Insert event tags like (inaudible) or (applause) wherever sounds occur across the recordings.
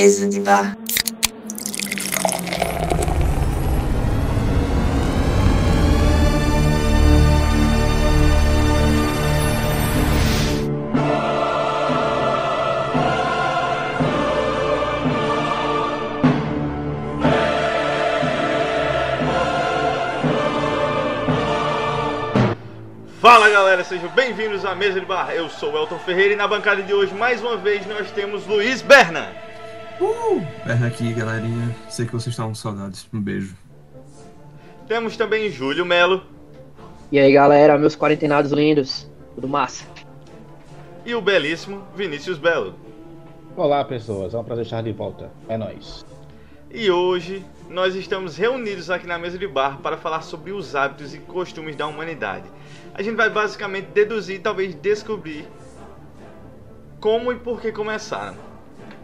mesa de bar. Fala galera, sejam bem-vindos à mesa de bar. Eu sou o Elton Ferreira e na bancada de hoje, mais uma vez, nós temos Luiz Berna. Perna aqui, galerinha. Sei que vocês estavam com saudades. Um beijo. Temos também Júlio Melo E aí galera, meus quarentenados lindos, tudo massa? e o belíssimo Vinícius Belo. Olá, pessoas. É um prazer estar de volta. É nóis. E hoje nós estamos reunidos aqui na mesa de bar para falar sobre os hábitos e costumes da humanidade. A gente vai basicamente deduzir e talvez descobrir como e por que começaram.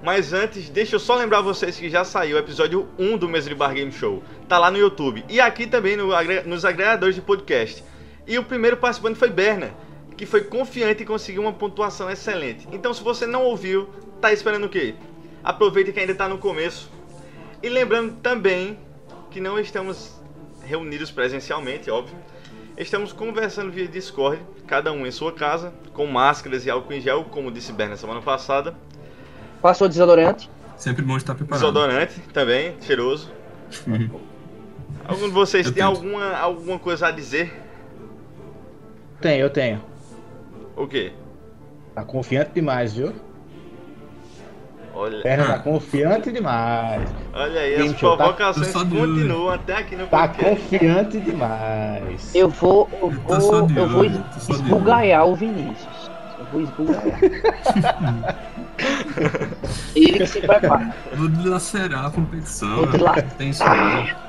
Mas antes, deixa eu só lembrar vocês que já saiu o episódio 1 do Mesa de Bar Game Show. Tá lá no YouTube. E aqui também no nos agregadores de podcast. E o primeiro participante foi Berna, que foi confiante e conseguiu uma pontuação excelente. Então se você não ouviu, tá esperando o quê? Aproveita que ainda tá no começo. E lembrando também que não estamos reunidos presencialmente, óbvio. Estamos conversando via Discord, cada um em sua casa, com máscaras e álcool em gel, como disse Berna semana passada. Passou desodorante? Sempre bom estar preparado. Desodorante também, cheiroso. Algum de vocês Eu tem tento. alguma, alguma coisa a dizer? Tenho, eu tenho. O quê? Tá confiante demais, viu? Olha, Perna tá confiante demais. olha aí, Game as show, tá? provocações de continuam até aqui no Tá podcast. confiante demais. Eu vou, eu vou, eu vou o Vinícius. Vou esbugaiar. Ele (laughs) que se prepara. Vou dilacerar a competição. Vou dilacerar. Tem isso aí.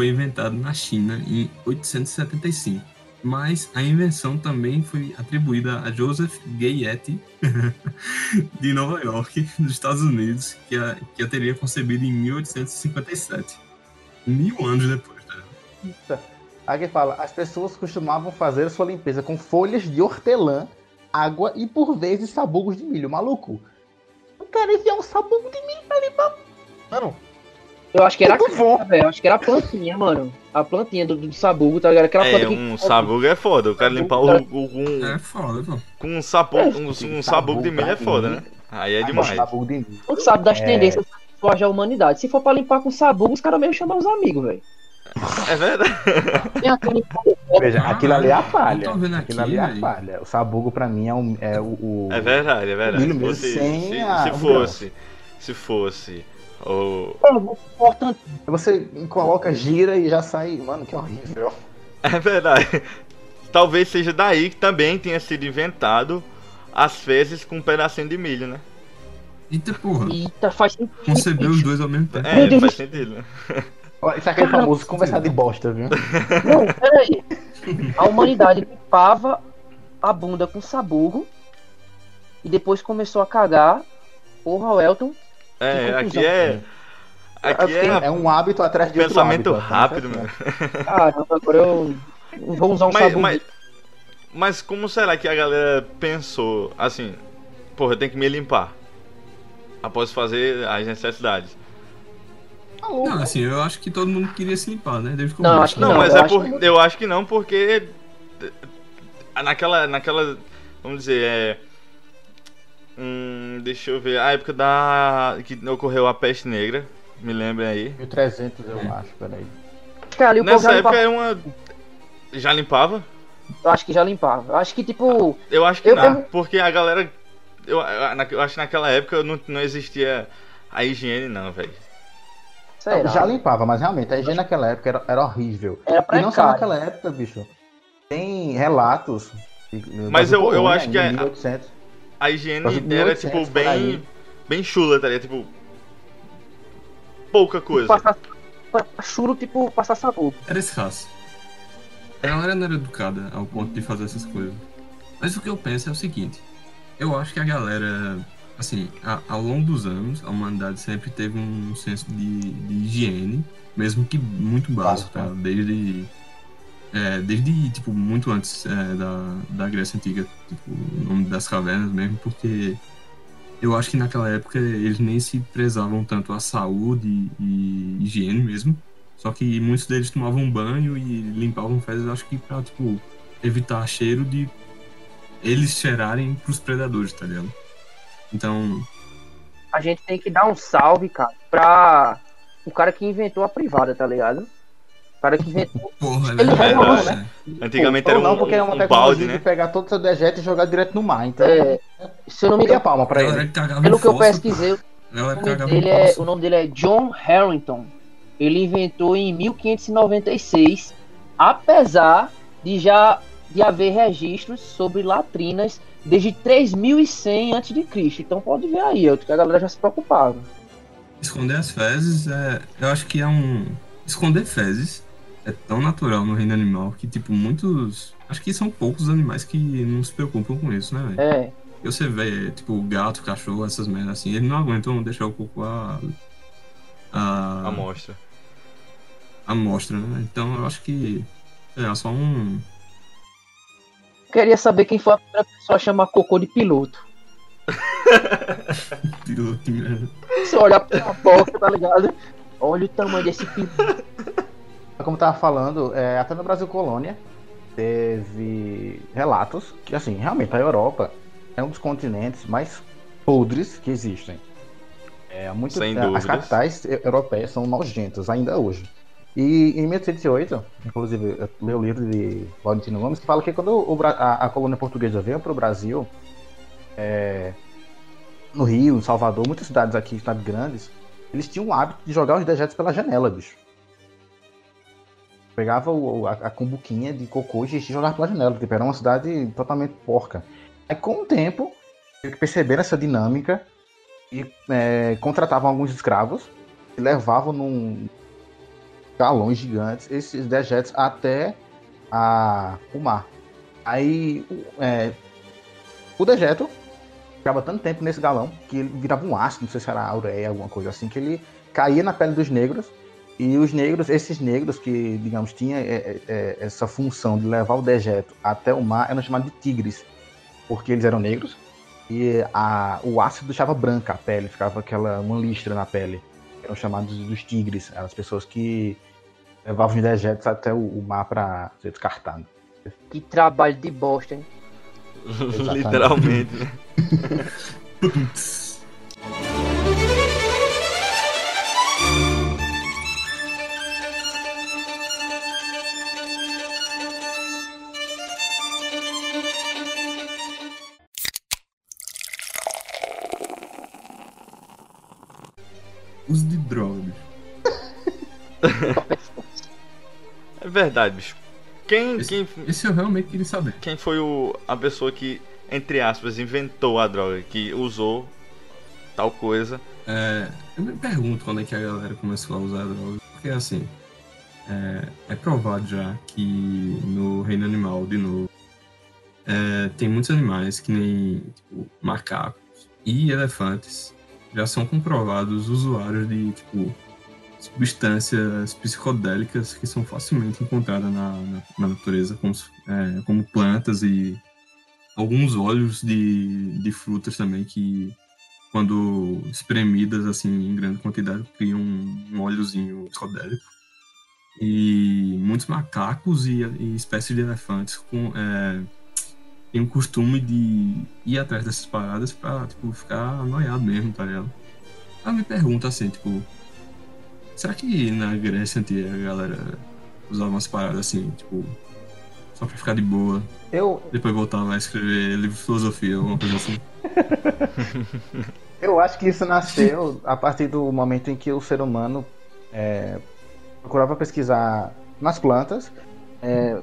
Foi inventado na China em 875, mas a invenção também foi atribuída a Joseph Gayet (laughs) de Nova York, nos Estados Unidos, que a, que a teria concebido em 1857, mil anos depois. Né? Aqui fala, as pessoas costumavam fazer sua limpeza com folhas de hortelã, água e por vezes sabugos de milho. Maluco, eu quero enfiar um sabugo de milho pra limpar. Mano, Eu acho que era a Muito bom. casca, velho. Eu acho que era a plantinha, mano. A plantinha do, do sabugo, tá ligado? Aquela É, planta que. um sabugo é foda. O cara limpar o, o, com, É foda, pô. com um, sapo, um, um sabugo de milho é foda, né? Aí é demais. sabugo de milho. Tu sabe das É. tendências que a humanidade. Se for pra limpar com sabugo, os caras mesmo chamam os amigos, velho. É verdade. (laughs) Veja, aquilo ali é a falha. Eu tô vendo Aquilo aqui, ali é a falha. O sabugo pra mim é, um, é o, o- É verdade, é verdade. Se, sem se, a- se fosse, se fosse o... Importante. Você coloca, gira e já sai. Mano, que horrível. É verdade. Talvez seja daí que também tenha sido inventado as fezes com um pedacinho de milho, né? Eita porra, Eita, faz sentido. concebeu os dois ao mesmo tempo. É, Deus. faz sentido, né? Isso é aquele famoso conversar de bosta, viu? Não, peraí. A humanidade limpava a bunda com sabugo e depois começou a cagar. Porra, o Elton. É, Que aqui conclusão. é... Aqui é É um hábito atrás de outro pensamento hábito, rápido, tá mano. Caramba, agora eu vou usar um Mas, sabugo. mas, mas como será que a galera pensou, assim, porra, eu tenho que me limpar após fazer as necessidades? Não, assim, eu acho que todo mundo queria se limpar, né? Desde Não, acho que Não, Não, mas eu é acho por, eu acho que não, porque eh, naquela, naquela, vamos dizer, é, hum, deixa eu ver, a época da que ocorreu a peste negra, me lembrem aí. 1300, eu acho, peraí. Cara, e o povo Nessa já época limpava. era uma, já limpava? Eu acho que já limpava. Eu acho que, tipo. Eu acho que Eu- não, eu- porque a galera, eu, eu, acho que naquela época não, não existia a higiene não, velho. Será? Já limpava, mas realmente a higiene naquela época era, era horrível. Era E não só naquela época, bicho. Tem relatos. Mas eu- eu acho que em a- 1800. A higiene era 1800 tipo bem bem chula, tá ligado? Tipo pouca coisa. Passar, passar chulo, tipo, passar sabor. Era escasso. A galera não era educada ao ponto de fazer essas coisas. Mas o que eu penso é o seguinte: eu acho que a galera, assim, a- ao longo dos anos, a humanidade sempre teve um senso de, de higiene, mesmo que muito básico, tá? Desde. É, desde, tipo, muito antes é, da, da Grécia Antiga, tipo, o nome das cavernas mesmo, porque eu acho que naquela época eles nem se prezavam tanto a saúde e higiene mesmo. Só que muitos deles tomavam banho e limpavam fezes, acho que pra, tipo, evitar cheiro de eles cheirarem pros predadores, tá ligado? Então, A gente tem que dar um salve, cara, pra o cara que inventou a privada, tá ligado? O cara que inventou. porra, Ele é né? Antigamente Ou era um, não, porque é uma um tecnologia balde, de né? pegar todo o seu dejeto e jogar direto no mar. Então, É, se eu não me Dei a engano, palma pra ele. pelo que eu pesquisei, o que nome, dele é, o nome dele é John Harrington. Ele inventou em 1596, apesar de já de haver registros sobre latrinas desde 3100 a.C. Então pode ver aí, a galera já se preocupava. Esconder as fezes, é, eu acho que é um. Esconder fezes é tão natural no reino animal que, tipo, muitos. Acho que são poucos os animais que não se preocupam com isso, né, velho? É, E você vê, tipo, gato, cachorro, essas merdas assim, eles não aguentam deixar o cocô a. a. Amostra. a mostra, né? Então eu acho que. É só um. queria saber quem foi a primeira pessoa a chamar cocô de piloto. (laughs) piloto merda. Se olhar pra boca, tá ligado? Olha o tamanho desse piloto. Como eu tava falando, é, até no Brasil Colônia teve relatos que, assim, realmente a Europa é um dos continentes mais podres que existem. É, muito, Sem é, dúvidas. as capitais europeias são nojentas ainda hoje. E em 1808, inclusive, eu li o livro de Valentino Gomes que fala que quando o a, a colônia portuguesa veio para o Brasil, é, no Rio, em Salvador, muitas cidades aqui, cidades grandes, eles tinham o hábito de jogar os dejetos pela janela, bicho. Pegava o- a, a cumbuquinha de cocô e xixi e jogava pela janela. Tipo, era uma cidade totalmente porca. Aí, com o tempo, perceberam essa dinâmica e é, contratavam alguns escravos e levavam num galões gigantes esses dejetos até a, o mar. Aí, o- é, o dejeto ficava tanto tempo nesse galão que ele virava um ácido, não sei se era aureia, alguma coisa assim, que ele caía na pele dos negros e os negros, esses negros que, digamos, tinha é, é, é, essa função de levar o dejeto até o mar, eram chamados de tigres, porque eles eram negros e a, o ácido deixava branca a pele, ficava aquela uma listra na pele. Eram chamados dos tigres, eram as pessoas que levavam os dejetos até o, o mar para ser descartado. Que trabalho de bosta, hein? (laughs) Literalmente, né? (laughs) verdade, bicho. Quem, Esse- quem, Esse eu realmente queria saber. quem foi o, a pessoa que, entre aspas, inventou a droga, que usou tal coisa? É, eu me pergunto quando é que a galera começou a usar droga. Porque assim, é, é provado já que no reino animal, de novo, é, tem muitos animais que nem tipo, macacos e elefantes já são comprovados usuários de tipo substâncias psicodélicas que são facilmente encontradas na, na, na natureza, como, é, como plantas e alguns óleos de, de frutas também que quando espremidas assim em grande quantidade criam um, óleozinho psicodélico e muitos macacos e, e espécies de elefantes com, é, têm o costume de ir atrás dessas paradas pra tipo, ficar anoiado mesmo, tá ligado? Eu me pergunto assim, tipo, será que na Grécia Antiga a galera usava umas paradas assim, tipo, só pra ficar de boa, Eu, depois voltava a escrever livro de filosofia, alguma coisa assim? (laughs) Eu acho que isso nasceu a partir do momento em que o ser humano é, procurava pesquisar nas plantas é,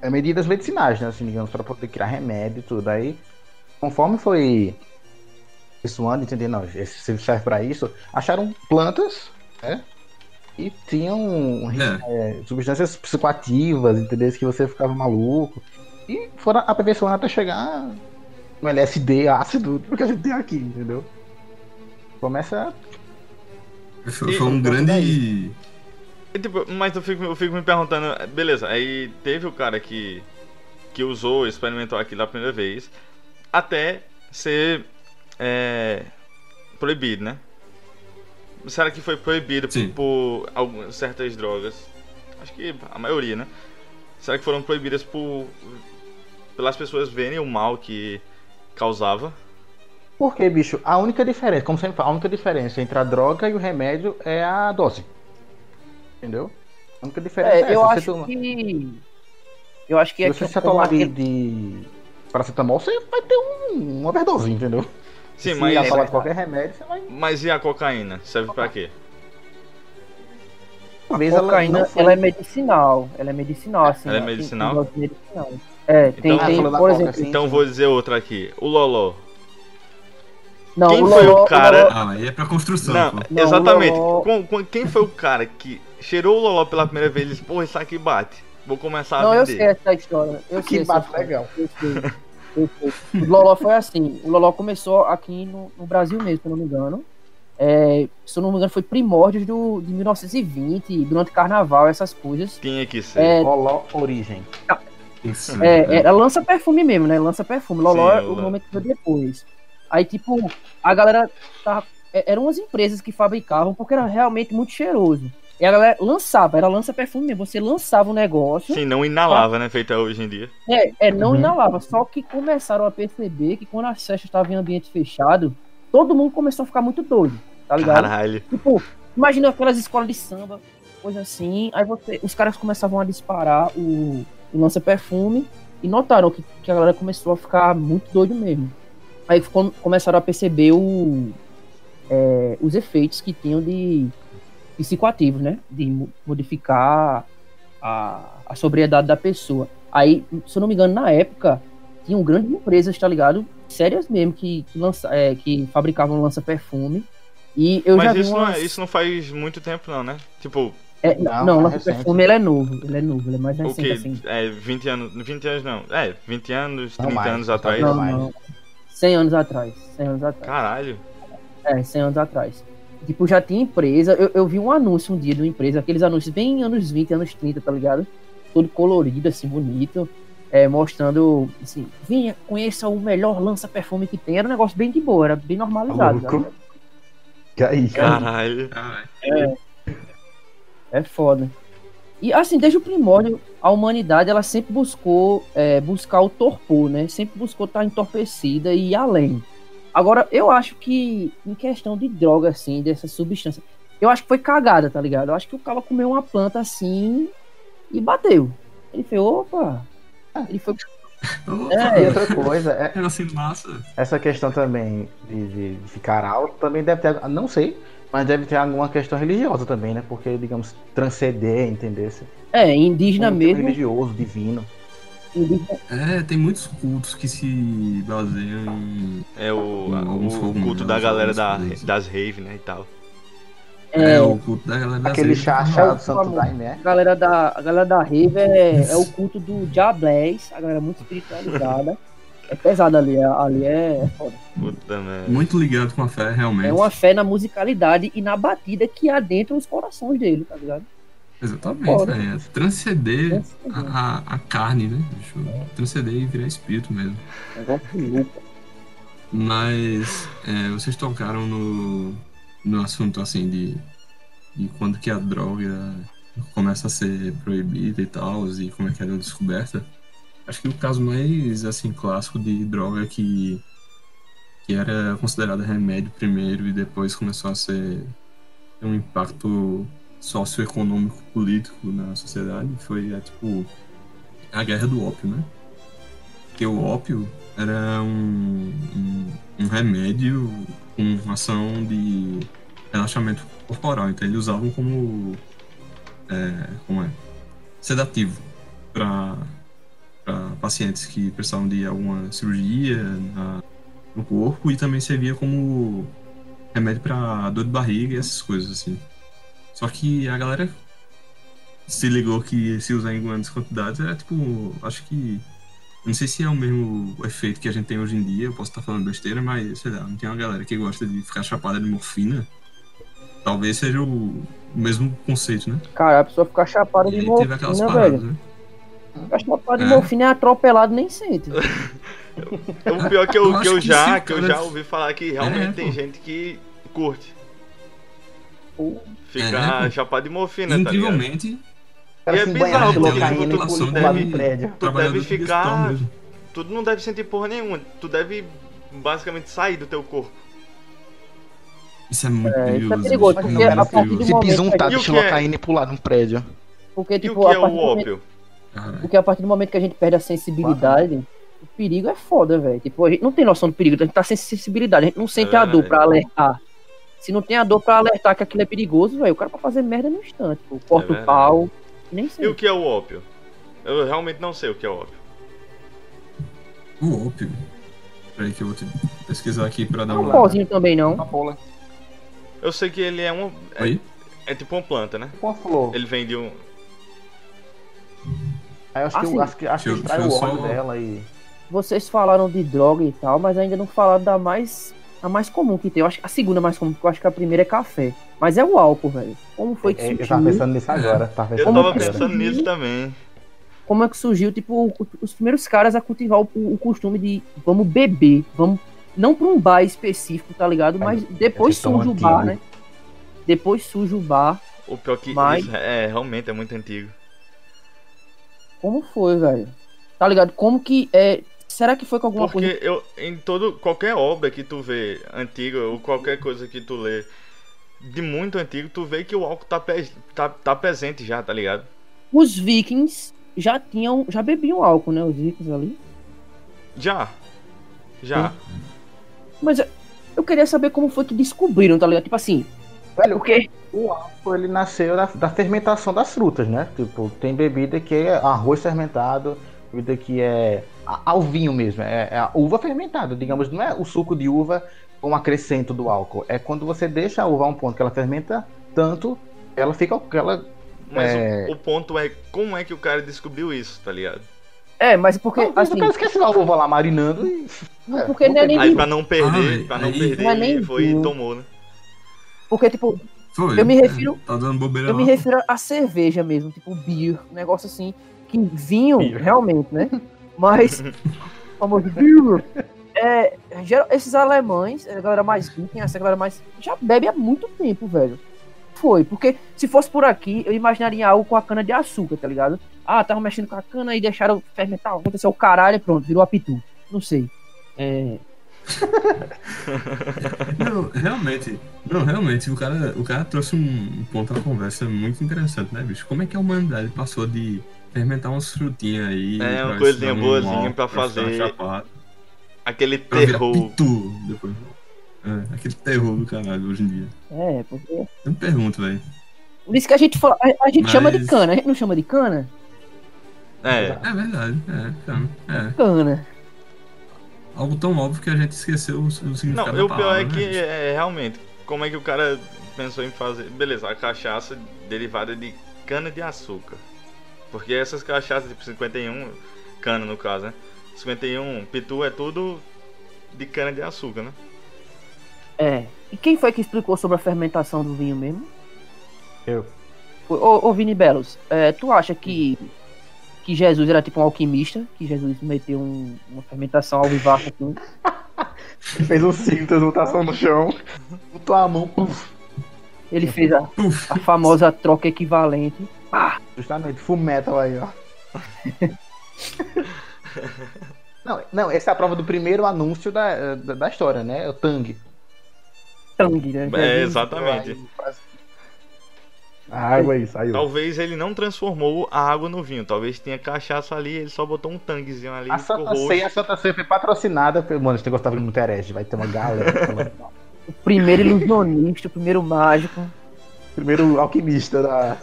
é, medidas medicinais, né, assim, digamos, para poder criar remédio e tudo. Aí conforme foi pessoando, entendendo, não, esse serve pra isso, acharam plantas, né? E tinham É. é, substâncias psicoativas, entendeu? Que você ficava maluco. E foram aperfeiçoando até chegar no LSD ácido, porque a gente tem aqui, entendeu? Começa. Foi, E- foi um grande. E, tipo, mas eu fico, eu fico me perguntando, beleza, aí teve o cara que, que usou, experimentou aquilo a primeira vez, até ser é, proibido, né? Será que foi proibido por, Sim. por algumas certas drogas? Acho que a maioria, né? Será que foram proibidas por pelas pessoas verem o mal que causava? Porque, bicho, a única diferença, como sempre falo, a única diferença entre a droga e o remédio é a dose. Entendeu? A única diferença é, É, essa. eu Você acho toma- que. Eu acho que é Se você que se como atolar de, de paracetamol, você vai ter um, uma overdose, entendeu? Sim, se mas, atolar de qualquer remédio, você vai. mas e a cocaína? Serve pra quê? Talvez a ela cocaína, não foi- ela é medicinal. Ela é medicinal, assim. Ela é tem- tem medicinal? É, tem, Então- tem, por coca, exemplo. assim. Então vou dizer outra aqui. O Loló. Não, Quem o foi o Loló- cara- Loló- Ah, aí é pra construção, Não, exatamente. o Loló- Com- com- quem foi o cara que cheirou o Loló pela primeira vez e disse, porra, isso aqui bate. Vou começar a Não, eu vender. sei essa história. Eu sei Que essa bate história. legal. Eu sei. (laughs) O Loló foi assim. O Loló começou aqui no, no Brasil mesmo, se eu não me engano. É, se eu não me engano, foi primórdios do, de 1920, durante carnaval, essas coisas. Tinha que ser. É, Loló Origem. Isso, É, né? era lança perfume mesmo, né? Lança perfume. Loló Sim, é o nome que veio depois. Aí, tipo, a galera tava. é, Eram umas empresas que fabricavam porque era realmente muito cheiroso. E a galera lançava, era lança perfume mesmo. Você lançava o negócio. Sim, não inalava, né? Feita hoje em dia. É, é, não Uhum. inalava. Só que começaram a perceber que quando as festas estavam em ambiente fechado, todo mundo começou a ficar muito doido. Tá ligado? Caralho. Tipo, imagina aquelas escolas de samba, coisa assim. Aí você, os caras começavam a disparar o, o lança-perfume e notaram que, que a galera começou a ficar muito doido mesmo. Aí ficou- começaram a perceber o, é, os efeitos que tinham de psicoativos, né? De mo- modificar a, a sobriedade da pessoa. Aí, se eu não me engano, na época, tinham grandes empresas, tá ligado? Sérias mesmo, que, que, lança, é, que fabricavam lança-perfume. E eu já Mas vi isso não, umas... é- isso não faz muito tempo, não, né? Tipo, É, Não, não, é o recente. perfume ele é novo, ele é novo, ele é mais o recente que? assim. É, 20 anos. 20 anos não. É, 20 anos, Não 30 mais, anos atrás. Não, não. 100 anos atrás, 100 anos atrás. Caralho. É, 100 anos atrás. Tipo, já tinha empresa, eu, eu vi um anúncio um dia de uma empresa, aqueles anúncios bem anos 20, anos 30, tá ligado? Todo colorido, assim, bonito, é, mostrando, assim, vinha, conheça o melhor lança-perfume que tem, era um negócio bem de boa, era bem normalizado. Que aí, cara. Caralho. Caralho. É foda. E assim, desde o primórdio, a humanidade ela sempre buscou é, buscar o torpor, né? Sempre buscou estar entorpecida e ir além. Agora, eu acho que em questão de droga, assim, dessa substância, eu acho que foi cagada, tá ligado? Eu acho que o cara comeu uma planta assim e bateu. Ele fez, opa! Ele foi. Opa, E É, outra coisa, é, Negócio massa. essa questão também de, de- de ficar alto também deve ter, não sei, mas deve ter alguma questão religiosa também, né? Porque, digamos, transcender, entender? é indígena Um mesmo. religioso, divino. É, tem muitos cultos que se baseiam em. É o, alguns o culto da alguns galera da, fogos. das rave, né? E tal. É, é, o culto da galera da Aquele chá, É o Santo. Daime, né? a galera da, a galera da Rave é, é o culto do Diablés, a galera muito espiritualizada. É pesado ali, é- ali é foda. Puta merda. Muito ligado com a fé, realmente. É uma fé na musicalidade e na batida que há dentro dos corações dele, tá ligado? Exatamente, né? Transcender a, a, carne, né? Transcender e virar espírito mesmo. Mas é, vocês tocaram no, no assunto assim de, de quando que a droga começa a ser proibida e tal, e como é que ela é descoberta. Acho que o caso mais assim clássico de droga que, que era considerado remédio primeiro e depois começou a ser um impacto socioeconômico político na sociedade foi é, tipo a guerra do ópio, né? Porque o ópio era um, um, um remédio com ação de relaxamento corporal. Então eles usavam como, é, como é? sedativo para pacientes que precisavam de alguma cirurgia na, no corpo e também servia como remédio pra dor de barriga e essas coisas assim. Só que a galera se ligou que se usar em grandes quantidades era tipo, acho que não sei se é o mesmo efeito que a gente tem hoje em dia, eu posso estar falando besteira, mas sei lá, não tem uma galera que gosta de ficar chapada de morfina. Talvez seja o, o mesmo conceito, né? Cara, a pessoa ficar chapada E de aí teve aquelas morfina, paradas, velho. né? Ficar chapada de É. morfina é atropelado, nem sente. (laughs) O pior que eu, Eu que eu que já, o que eu já ouvi falar que realmente É, tem pô. gente que curte. Pô. Ficar É, pô. chapado de morfina, tá ligado? Incrivelmente, E é bizarro, porque e população pular deve- prédio. Tu deve ficar. Tu não deve sentir porra nenhuma. Tu deve basicamente sair do teu corpo. Isso é muito É, isso é perigoso. perigoso, bicho. porque É a partir perigoso. Se momento pisa um que gente- de E o que é? locaína e pular num prédio. Porque, E tipo, o que a é o do momento- ópio? Caralho. Porque a partir do momento que a gente perde a sensibilidade, o perigo é foda, velho. Tipo, a gente não tem noção do perigo, a gente tá sem sensibilidade, a gente não sente a dor pra alertar. Se não tem a dor pra alertar que aquilo é perigoso, velho, o cara pode fazer merda no instante. Tipo, corta o verdade. pau, nem E sei. o que é o ópio? Eu realmente não sei o que é ópio. O ópio. Peraí que eu vou te pesquisar aqui pra dar Não é um uma. pozinho também, não. Uma bola. Eu sei que ele é um. É, Oi? é tipo uma planta, né? Com a flor. Ele vem de um. Aí eu acho que, Assim, eu, acho que, acho que deixa eu- extrai o óleo só- dela e. Vocês falaram de droga e tal, mas ainda não falaram da mais. A mais comum que tem. Eu acho que a segunda mais comum, porque eu acho que a primeira é café. Mas é o álcool, velho. Como foi que É, eu surgiu? tava pensando nisso agora. Tava Eu pensando tava nisso agora. pensando nisso também. como é que surgiu, tipo, os primeiros caras a cultivar o, o costume de vamos beber, vamos não pra um bar específico, tá ligado? Mas depois é surge o bar, né? Depois surge o bar. O pior que Mas- isso é realmente é muito antigo. Como foi, velho? Tá ligado? Como que é? Será que foi com alguma Porque coisa? eu, em todo, qualquer obra que tu vê antiga, ou qualquer coisa que tu lê de muito antigo, tu vê que o álcool tá, pe- tá, tá presente já, tá ligado? Os vikings já tinham, já bebiam álcool, né? Os vikings ali. Já. Já. Mas eu- queria saber como foi que descobriram, tá ligado? Tipo assim, Velho, porque o álcool ele nasceu da, da fermentação das frutas, né? Tipo, tem bebida que é arroz fermentado, bebida que é ao vinho mesmo, é, é a uva fermentada, digamos, não é o suco de uva com acrescento do álcool, é quando você deixa a uva a um ponto que ela fermenta tanto, ela fica ela Mas É. o, o ponto é como é que o cara descobriu isso, tá ligado? é, mas porque Talvez assim, o cara esqueceu a uva lá marinando e é, porque não é nem Aí pra não perder, Ah, pra não aí- perder, Não é foi e tomou, né? porque tipo, Foi. Eu me é, refiro- Tá dando bobeira Eu me lá. refiro a cerveja mesmo, tipo beer, um negócio assim, que vinho, Beer. realmente, né? (laughs) Mas, (laughs) famoso beer, é, geral- esses alemães, a galera mais viking, essa galera mais, já bebe há muito tempo, velho. Foi, porque se fosse por aqui, eu imaginaria algo com a cana de açúcar, tá ligado? Ah, tava mexendo com a cana e deixaram fermentar, aconteceu o caralho e pronto, virou apitu. Não sei. É, (laughs) Não, realmente. Não, realmente, o cara, o cara trouxe um, um ponto à conversa muito interessante, né, bicho? Como é que a humanidade passou de fermentar umas frutinhas aí. É, uma pra coisinha boazinha pra ficar fazer Aquele pra terror. pitu depois. É, aquele terror do caralho hoje em dia. é, porque. Eu me pergunto, velho. Por isso que a gente fala, a, a gente chama de Mas- cana, a gente não chama de cana? É, É verdade, é, cara, é. Cana. Algo tão óbvio que a gente esqueceu o, o significado Não, da o pior é que né? é realmente, como é que o cara pensou em fazer. Beleza, a cachaça derivada de cana de açúcar. Porque essas cachaças, tipo 51, cana no caso, né? 51, pitu é tudo de cana de açúcar, né? É. E quem foi que explicou sobre a fermentação do vinho mesmo? Eu. Foi, ô, ô Vini Belos, é, tu acha que, que Jesus era tipo um alquimista? Que Jesus meteu um- uma fermentação ao vivaço assim? (laughs) fez um cinto, transmutação no chão, botou a mão, puf, Ele fez a, a famosa troca equivalente. Ah, justamente, full metal aí, ó. (laughs) Não, não, essa é a prova do primeiro anúncio da, da, da história, né? O Tang. tangue, né? É, exatamente. A água aí, saiu. Talvez ele não transformou a água no vinho. Talvez tinha cachaça ali, ele só botou um tanguezinho ali. A Santa. Ceia, a Santa Ceia foi patrocinada pelo. Mano, esse negócio tá vindo muito herege, vai ter uma galera. falando. O primeiro ilusionista, o primeiro mágico. Primeiro alquimista da,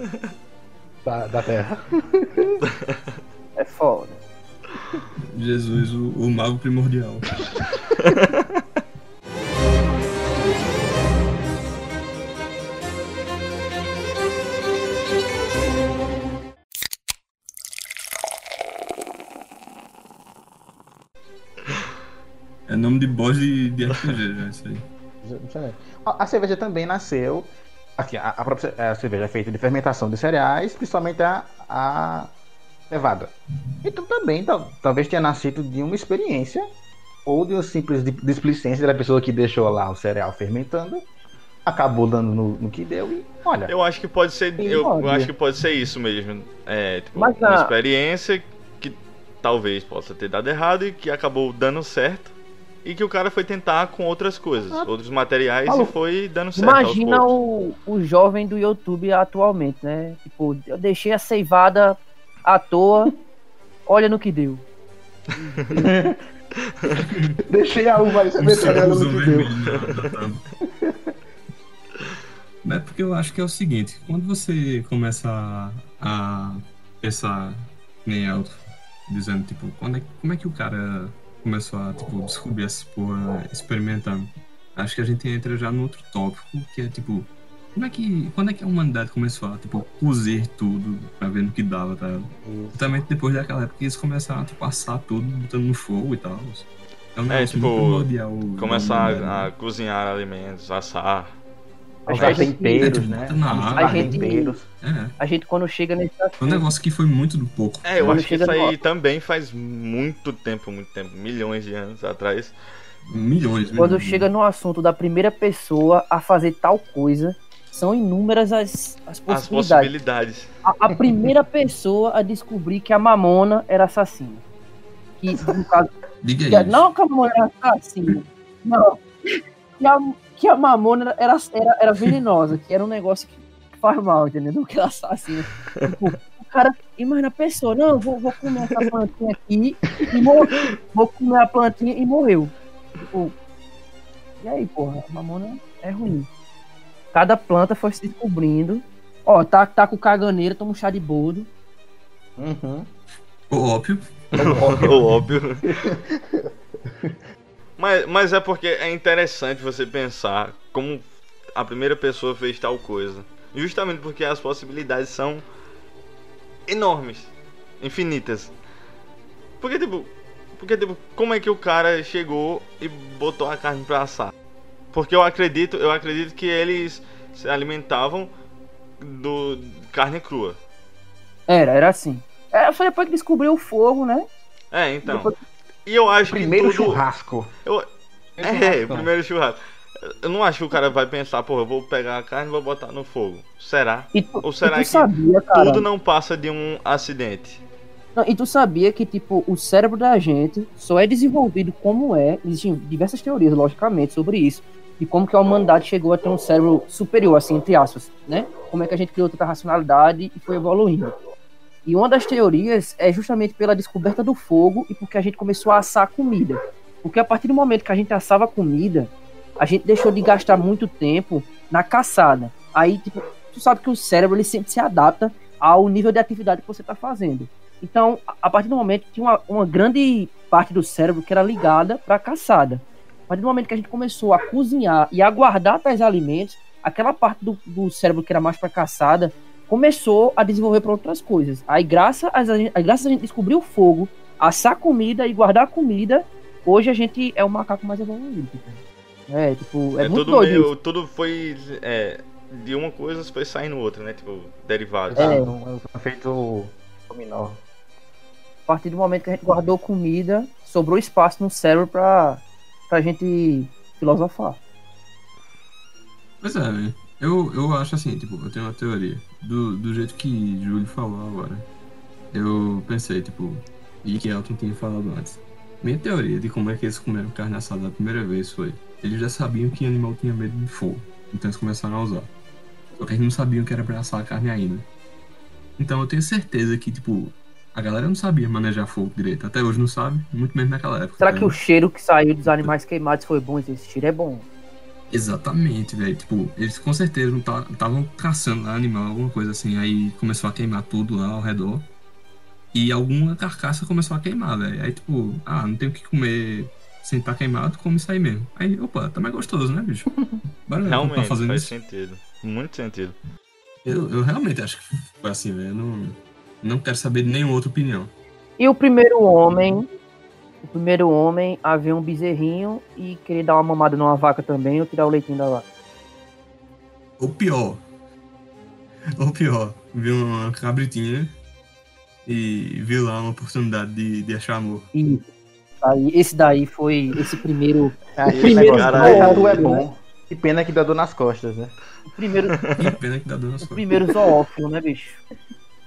da, da Terra. É foda. Jesus, o, o mago primordial. É nome de boss de, de RPG, já, isso aí. A a cerveja também nasceu. Assim, a, a própria a cerveja é feita de fermentação de cereais, principalmente a, a cevada. Então também tal- talvez tenha nascido de uma experiência ou de uma simples di- displicência da pessoa que deixou lá o cereal fermentando, acabou dando no, no que deu e olha. Eu acho que pode ser. Sim, Eu, pode. eu acho que pode ser isso mesmo. É, tipo, Mas uma na- experiência que talvez possa ter dado errado e que acabou dando certo. E que o cara foi tentar com outras coisas, Ah. outros materiais Falou. e foi dando certo. Imagina o, o jovem do YouTube atualmente, né? Tipo, eu deixei a ceivada à toa, (laughs) olha no que deu. (laughs) Deixei a uva Um círculo não que deu. tábua. É porque eu acho que é o seguinte, quando você começa a, a pensar, nem Elton, dizendo, tipo, quando é, como é que o cara começou a, tipo, descobrir essas porra experimentando? Acho que a gente entra já no outro tópico, que é, tipo, como é que, quando é que a humanidade começou a, tipo, cozer tudo pra ver no que dava, tá? ligado? Justamente depois daquela época que eles começaram a, tipo, assar tudo, botando no fogo e tal. É um É, negócio tipo, Começar a, a cozinhar alimentos, assar. Usar A gente- temperos, né? bota na Misturar água. A gente- temperos. É, A gente quando chega nesse foi um assunto, negócio que foi muito do pouco. É, eu Quando acho que isso no- aí também faz muito tempo, muito tempo, milhões de anos atrás. Milhões. quando milhões. chega no assunto da primeira pessoa a fazer tal coisa, são inúmeras as, as As possibilidades. possibilidades. A, a primeira pessoa a descobrir que a Mamona era assassina. Que, no caso, Diga que isso. não que a Mamona era assassina. Não. Que a, que a Mamona era, era, era venenosa, que era um negócio que faz mal, entendeu? Não que ela assassina. Tipo, o cara, imagina a pessoa, não, eu vou, vou comer essa plantinha aqui e morreu. Vou comer a plantinha e morreu. Tipo, e aí, porra, a Mamona é ruim. Cada planta foi se descobrindo. Ó, tá, tá com caganeira, toma um chá de boldo. Uhum. O ópio. (laughs) o óbvio. (laughs) mas, mas é porque é interessante você pensar como a primeira pessoa fez tal coisa. Justamente porque as possibilidades são enormes, infinitas. Porque tipo, porque tipo, como é que o cara chegou e botou a carne pra assar? Porque eu acredito, eu acredito que eles se alimentavam do carne crua. Era, era assim. É, foi depois que descobriu o fogo, né? É, então. Depois- E eu acho Primeiro que tudo... churrasco. Eu- É, primeiro churrasco. Eu não acho que o cara vai pensar, porra, eu vou pegar a carne e vou botar no fogo. Será? E tu, Ou será e tu que sabia? Tudo não passa de um acidente. Não, e tu sabia que, tipo, o cérebro da gente só é desenvolvido como é. Existem diversas teorias, logicamente, sobre isso. De como que a humanidade chegou a ter um cérebro superior, assim, entre aspas, né? Como é que a gente criou tanta racionalidade e foi evoluindo. E uma das teorias é justamente pela descoberta do fogo e porque a gente começou a assar comida. Porque a partir do momento que a gente assava comida, a gente deixou de gastar muito tempo na caçada. Aí, tipo, tu sabe que o cérebro ele sempre se adapta ao nível de atividade que você está fazendo. Então, a- partir do momento que tinha uma, uma grande parte do cérebro que era ligada para a caçada. A partir do momento que a gente começou a cozinhar e a guardar tais alimentos, aquela parte do, do cérebro que era mais para caçada começou a desenvolver para outras coisas. Aí, graças a, gente, aí, graças a gente descobrir o fogo, assar comida e guardar comida, hoje a gente é o macaco mais evoluído. tipo. É, tipo, é, É, muito tudo doido. meio. Tudo foi. é, de uma coisa foi saindo outra, né? Tipo, derivados. É. É. Um, efeito dominó. A partir do momento que a gente guardou comida, sobrou espaço no cérebro pra, pra gente filosofar. Pois é? Eu, eu acho assim, tipo, eu tenho uma teoria. Do, do jeito que Júlio falou agora. Eu pensei, tipo, e que Elton tinha falado antes. Minha teoria de como é que eles comeram carne assada a primeira vez foi. Eles já sabiam que animal tinha medo de fogo. Então eles começaram a usar. Só que eles não sabiam que era pra assar a carne ainda. Então eu tenho certeza que, tipo, a galera não sabia manejar fogo direito. Até hoje não sabe, muito menos naquela época. Será tá que o ligado? cheiro que saiu dos animais queimados foi bom? Esse cheiro é bom. Exatamente, velho. Tipo, eles com certeza não estavam caçando lá animal, alguma coisa assim. Aí começou a queimar tudo lá ao redor. E alguma carcaça começou a queimar, velho. Aí, tipo, ah, não tem o que comer sem estar queimado, come isso aí mesmo. Aí, opa, tá mais gostoso, né, bicho? Bora Realmente, tá fazendo faz isso. sentido. Muito sentido. Eu, eu realmente acho que foi assim, velho. Eu não, não quero saber de nenhuma outra opinião. E o primeiro homem. O primeiro homem a ver um bezerrinho e querer dar uma mamada numa vaca também ou tirar o leitinho da vaca. Ou pior. Ou pior, viu uma cabritinha e viu lá uma oportunidade de, de achar amor. E aí, esse daí foi esse primeiro. Ah, (laughs) esse Primeiro caralho. tatu é bom. Que pena que dá dor nas costas, né? O primeiro, Que pena que dá dor nas o costas. primeiro zoófilo, né, bicho?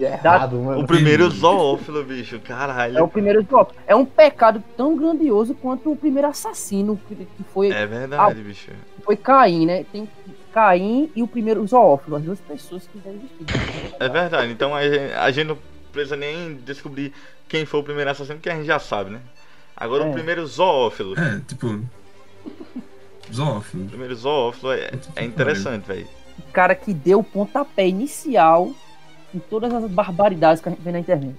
É errado, mano. O primeiro zoófilo, bicho. Caralho. É o primeiro zoófilo. É um pecado tão grandioso quanto o primeiro assassino que foi, É verdade, bicho. que foi Caim, né? Tem Caim e o primeiro zoófilo, as duas pessoas que devem existir. É verdade. Então a gente, a gente não precisa nem descobrir quem foi o primeiro assassino, que a gente já sabe, né? Agora É. o primeiro zoófilo. É, tipo. Zoófilo. O primeiro zoófilo é, é interessante, velho. O cara que deu o pontapé inicial em todas as barbaridades que a gente vê na internet.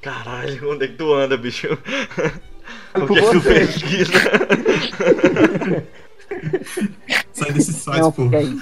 Caralho, onde é que tu anda, bicho? O (laughs) Por que é que tu pesquisa? (laughs) Sai desse site, Não, pô. é isso.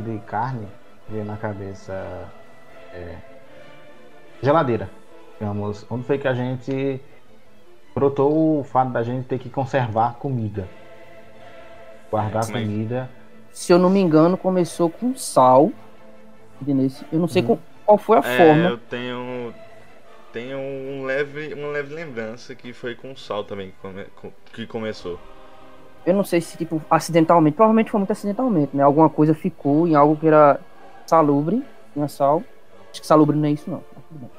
De carne veio na cabeça. é, geladeira. Digamos, onde foi que a gente brotou o fato da gente ter que conservar comida? Guardar é comida. Se eu não me engano, começou com sal. Eu não sei com- qual foi a É, forma. eu tenho. Tenho um leve, uma leve lembrança que foi com sal também que, come- com- que começou. Eu não sei se, tipo, acidentalmente. Provavelmente foi muito acidentalmente, né? Alguma coisa ficou em algo que era salubre, tinha sal. Acho que salubre não é isso, não. bem.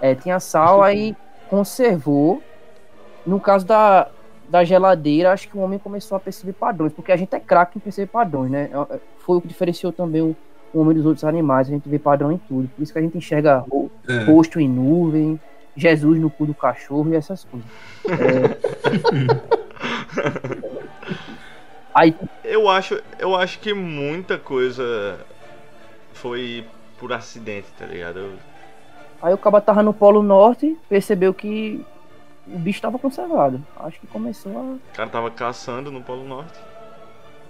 É, tinha sal, aí conservou. No caso da, da geladeira, acho que o homem começou a perceber padrões, porque a gente é craque em perceber padrões, né? É- é- Foi o que diferenciou também o, o homem dos outros animais. A gente vê padrão em tudo. Por isso que a gente enxerga É, rosto em nuvem, Jesus no cu do cachorro e essas coisas. (laughs) É. Aí Eu acho, eu acho que muita coisa foi por acidente, tá ligado? Eu- Aí o cara tava no Polo Norte, percebeu que o bicho tava conservado. Acho que começou a. o cara tava caçando no Polo Norte.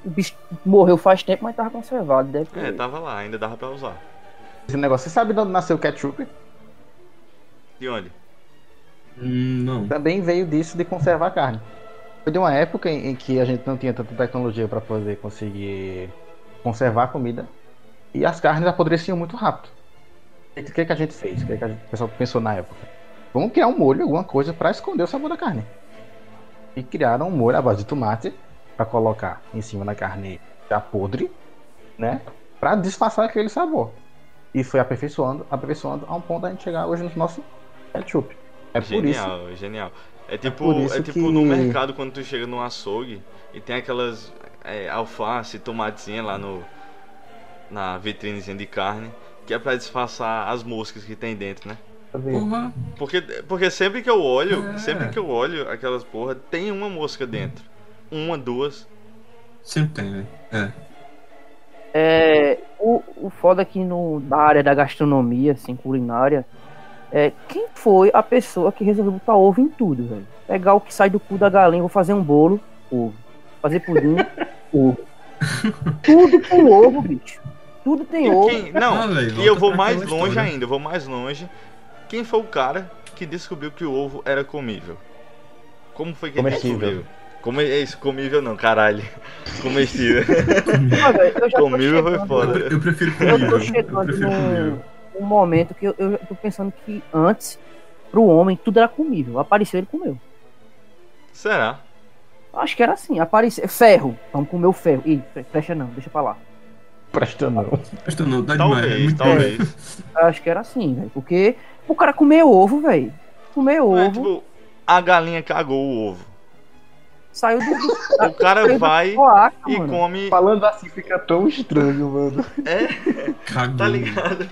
O bicho morreu faz tempo, mas tava conservado. Deve ter. É, tava lá, ainda dava pra usar. Esse negócio. Você sabe de onde nasceu o ketchup? De onde? hum, não. Também veio disso de conservar carne. Foi de uma época em, em que a gente não tinha tanta tecnologia para poder conseguir conservar a comida. E as carnes apodreciam muito rápido. O que, que a gente fez? O que, que a gente- o pessoal pensou na época? Vamos criar um molho, alguma coisa para esconder o sabor da carne. E criaram um molho à base de tomate para colocar em cima da carne já podre, né? Para disfarçar aquele sabor. E foi aperfeiçoando, aperfeiçoando a um ponto da gente chegar hoje no nosso ketchup. É por isso genial, genial. É tipo, é isso tipo que- no mercado quando tu chega num açougue e tem aquelas é, alface, tomatezinha lá no na vitrinezinha de carne, que é pra disfarçar as moscas que tem dentro, né? Porra, Porque, porque sempre que eu olho, É. sempre que eu olho aquelas porra, tem uma mosca dentro. Uma, duas. sempre tem, velho. É. É, o, o foda aqui no, na área da gastronomia, assim, culinária, é quem foi a pessoa que resolveu botar ovo em tudo, velho? Pegar o que sai do cu da galinha, vou fazer um bolo, ovo. Fazer pudim, (laughs) ovo. Tudo tem ovo, bicho. Tudo tem E ovo. quem- não, Ah, e eu vou mais longe história. ainda, eu vou mais longe. Quem foi o cara que descobriu que o ovo era comível? Como foi que ele descobriu? Como é isso? Comível não, caralho. (laughs) Comestível. Ah, eu Comível foi foda. Eu, eu prefiro Eu comível. Eu chegando prefiro comível. Num momento que eu, eu tô pensando que antes, pro homem, tudo era comível. Apareceu, ele comeu. Será? Acho que era assim, aparecer. Ferro. Vamos comer o ferro. Ih, pre- presta não, deixa pra lá. Presta não. Presta não, tá demais. é Talvez, talvez. Acho que era assim, velho. Porque o cara comer ovo, velho. Comer Não ovo, é, tipo, a galinha cagou o ovo. saiu do. (laughs) O cara vai cloaca, e mano. come. Falando assim fica tão estranho, mano. É, Cagou. tá ligado?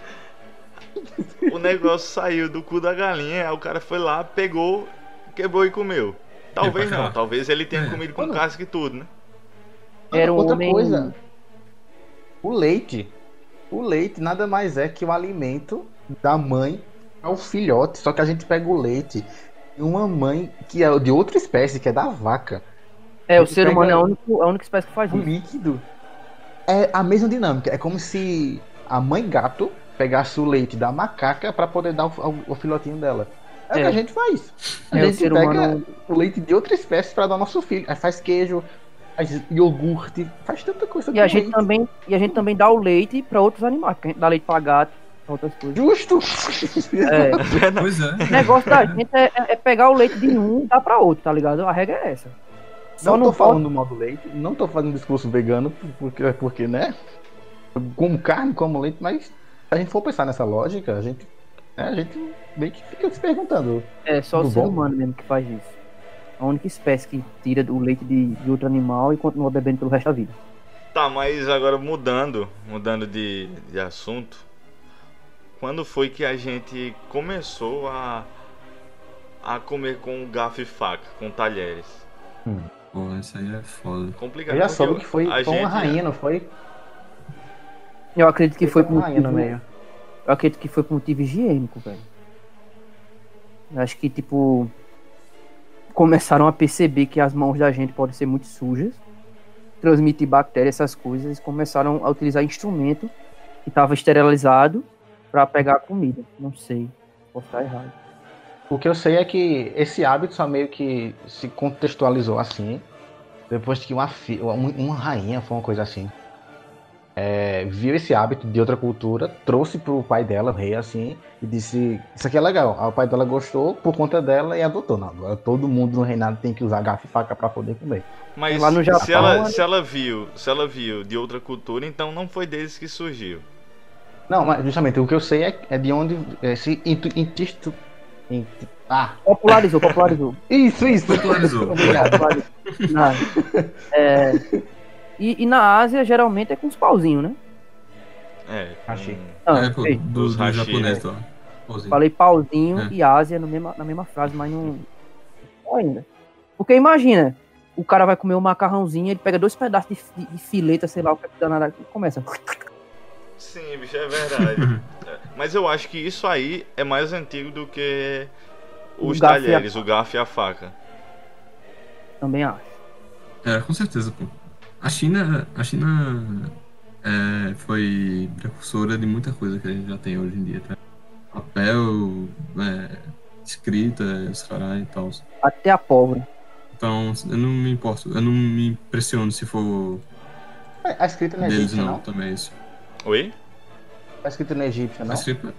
(laughs) O negócio saiu do cu da galinha, aí o cara foi lá, pegou, quebrou e comeu. Talvez É, não, talvez ele tenha É. comido com casca e tudo, né? Era um Outra homem. coisa. O leite. O leite nada mais é que o alimento da mãe ao filhote. Só que a gente pega o leite de uma mãe que é de outra espécie, que é da vaca. É, o ser humano é a única, a única espécie que faz O isso. líquido é a mesma dinâmica. É como se a mãe gato pegasse o leite da macaca para poder dar ao, ao- ao filhotinho dela. É, o É. que a gente faz. A É, o gente pega humano- o leite de outra espécie para dar ao nosso filho. Aí faz queijo, faz iogurte, faz tanta coisa E a gente leite. também, e a gente também dá o leite pra outros animais, porque a gente dá leite pra gato, pra outras coisas. Justo! É, (laughs) Pois é. o negócio da gente é, é pegar o leite de um e dar pra outro, tá ligado? A regra é essa. Só não não tô pode- falando mal do leite, não tô fazendo discurso vegano, porque, porque né? Como carne, como leite, mas a gente for pensar nessa lógica, a gente, né, a gente meio que fica se perguntando. É só o ser bom? humano mesmo que faz isso. A única espécie que tira o leite de, de outro animal e continua bebendo pelo resto da vida. Tá, mas agora mudando, mudando de, de assunto, quando foi que a gente começou a, a comer com garfo e faca, com talheres? Pô, isso aí é foda. Complicado. Eu já soube que foi, a foi uma rainha, não foi? Eu acredito que foi por rainha no motivo, meio. eu acredito que foi por motivo higiênico, velho. Eu acho que, tipo, começaram a perceber que as mãos da gente podem ser muito sujas, transmitir bactérias, essas coisas, e começaram a utilizar instrumento que estava esterilizado pra pegar a comida. Não sei, posso estar errado. O que eu sei é que esse hábito só meio que se contextualizou assim, depois que uma, uma rainha, foi uma coisa assim, é, viu esse hábito de outra cultura, trouxe pro pai dela, o rei, assim, e disse: Isso aqui é legal. Aí o pai dela gostou por conta dela e adotou. Não, agora todo mundo no reinado tem que usar garfo e faca pra poder comer. Mas Lá no Japão, se, ela, né? se ela viu, se ela viu de outra cultura, então não foi deles que surgiu. Não, mas justamente o que eu sei é, é de onde esse intu, intisto, inti- ah, Popularizou, popularizou. isso, isso. Popularizou. (laughs) Obrigado. popularizou. Na- (laughs) é, e, e na Ásia, geralmente, é com os pauzinhos, né? É. Achei. hum, Ah, é, pô, do, Dos do hashi, japonês lá. Pôzinho. Falei pauzinho É. e Ásia no mesma, na mesma frase, mas não. Ainda. Porque imagina, o cara vai comer um macarrãozinho, ele pega dois pedaços de, de, de fileta, sei lá, o que é que danado, e começa. Sim, bicho, é verdade. (laughs) É, Mas eu acho que isso aí é mais antigo do que O os garfo a talheres, o garfo e a faca. Também acho. É, com certeza, pô. A China, a China é, foi precursora de muita coisa que a gente já tem hoje em dia, tá? Papel, é, escrita, os caras e tal. Até a pólvora. Então, eu não me importo, eu não me impressiono se for A escrita não é deles egípcia, não, não? também isso. Oi? A escrita não é egípcia, A não? escrita...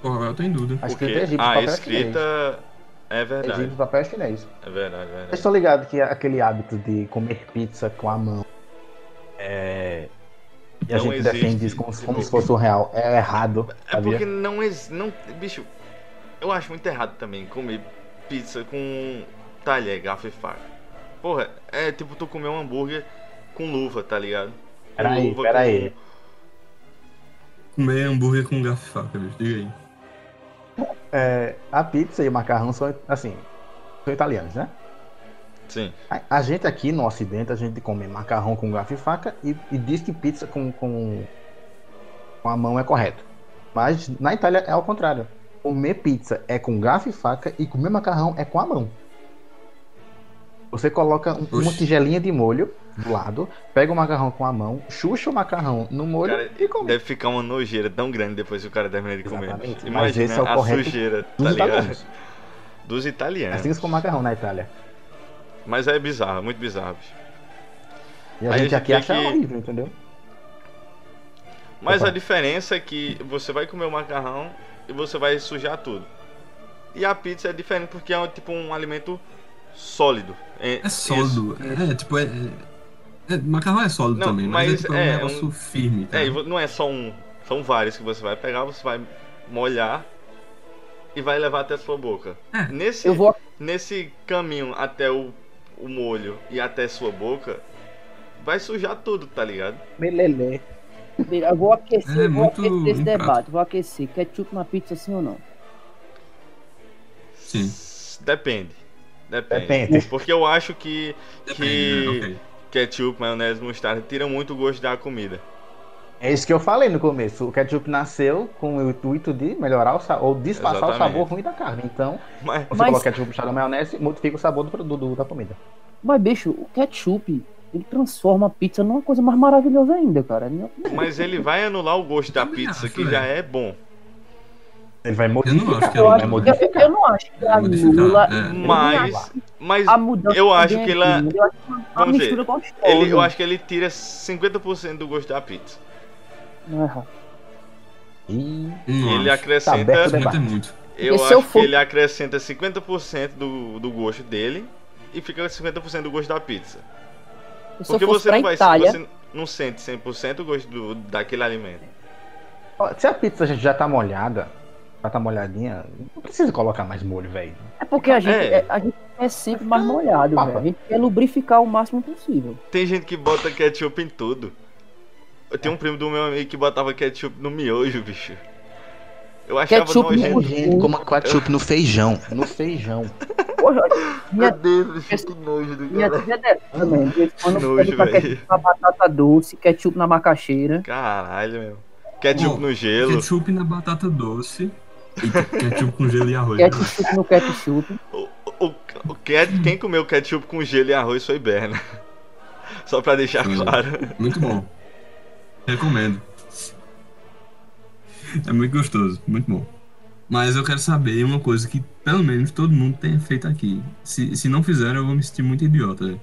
Porra, eu tô em dúvida. A escrita é egípcia, A papel é escrita é verdade. Egípcio, papel é chinês. É verdade, é Vocês verdade. estão ligados que aquele hábito de comer pizza com a mão é. E a Não gente existe, defende isso como, se- como tipo- se fosse um real. É errado, É sabia? porque não é. Não, bicho, eu acho muito errado também comer pizza com talher, garfo e faca. Porra, é tipo tu comer um hambúrguer com luva, tá ligado? Com Peraí, luva, peraí. Comer hambúrguer com garfo e faca, bicho, diga aí. É, a pizza e o macarrão são, assim, são italianos, né? Sim. A, a gente aqui no ocidente, a gente come macarrão com garfo e faca e, e diz que pizza com, com, com a mão é correto. Mas na Itália é ao contrário. Comer pizza é com garfo e faca e comer macarrão é com a mão. Você coloca um- uma tigelinha de molho do lado, pega o macarrão com a mão, xuxa o macarrão no molho Cara, e come. Deve ficar uma nojeira tão grande depois que o cara termina de comer. Exatamente, mas Imagina esse é o a correto sujeira, Dos tá ligado? italianos. Dos italianos. Assim com macarrão na Itália. Mas é bizarro, muito bizarro, bicho. E a Aí a gente gente aqui acha que- horrível, entendeu? Mas Opa. a diferença é que você vai comer o macarrão e você vai sujar tudo. E a pizza é diferente porque é tipo um alimento sólido. É isso. sólido. É, tipo, é. é- é- macarrão é sólido Não, também, mas, mas é, tipo, é, um negócio firme. Tá? É, não é só um. São vários que você vai pegar, você vai molhar e vai levar até a sua boca. É. Nesse, Eu vou. nesse caminho até o, o molho e até sua boca, vai sujar tudo, tá ligado? Melelé. Eu vou aquecer, É, eu vou aquecer esse debate. Vou aquecer. Ketchup na pizza sim ou não? Sim. Depende. Depende. Depende. Porque eu acho que, Depende, que né? Ketchup, maionese, mostarda tiram muito o gosto da comida. É isso que eu falei no começo. O ketchup nasceu com o intuito de melhorar o sabor, ou disfarçar o Exatamente. sabor ruim da carne. Então, Mas você Mas- coloca ketchup puxado na maionese, modifica o sabor do, do- do- da comida. Mas, bicho, o ketchup, ele transforma a pizza numa coisa mais maravilhosa ainda, cara. Minha- Mas ele vai anular o gosto da pizza, que já é bom. Ele vai não modificar. acho que Eu, ele vai eu, modificar. eu não acho que modificar, anula é. ele Mas, mas a mudança eu acho que é ela- Eu acho que é uma Vamos mistura gostosa. ele, eu acho que ele tira 50% do gosto da pizza. Não é errado. Ih, E Não ele acrescenta. Tá aberto o 50 é muito. Eu Porque acho eu que ele acrescenta 50% do, do gosto dele e fica 50% do gosto da pizza. Se eu Porque você não vai Itália, você não sente 100% o gosto do, daquele alimento. se a pizza gente, já tá molhada, já tá molhadinha, não precisa colocar mais molho, velho. é porque a gente É. é, a gente é sempre mais molhado, velho. A gente quer lubrificar o máximo possível. Tem gente que bota ketchup em tudo. Eu tenho um primo do meu amigo que botava ketchup no miojo, bicho. Eu achava Ketchup no nojento. gente como ketchup no feijão. No feijão. Meu minha, Deus, bicho, que nojo do minha cara. vez em Quando Nojo, pra velho. ketchup na batata doce, ketchup na macaxeira. Caralho, meu. Ketchup Ó, no gelo. Ketchup na batata doce. Ketchup com gelo e arroz. Ketchup no ketchup. O, o, o ket- quem comeu ketchup com gelo e arroz foi Berna. Só pra deixar Hum. claro. Muito bom. Recomendo. É muito gostoso, muito bom. Mas eu quero saber uma coisa que pelo menos todo mundo tenha feito aqui. Se, se não fizeram, eu vou me sentir muito idiota. velho.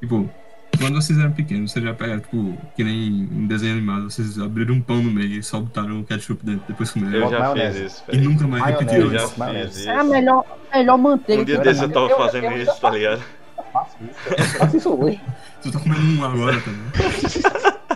Tipo, quando vocês eram pequenos, vocês já pegaram, tipo, que nem em desenho animado, vocês abriram um pão no meio e só botaram o ketchup dentro, depois comeram. Eu já fiz isso, E nunca mais Maionese, repetiram Eu já isso. É a melhor, melhor manteiga Um dia que desse eu tava fazendo eu- isso, tá ligado? Eu faço isso. Eu faço isso hoje. Tu tá comendo um agora também. (laughs)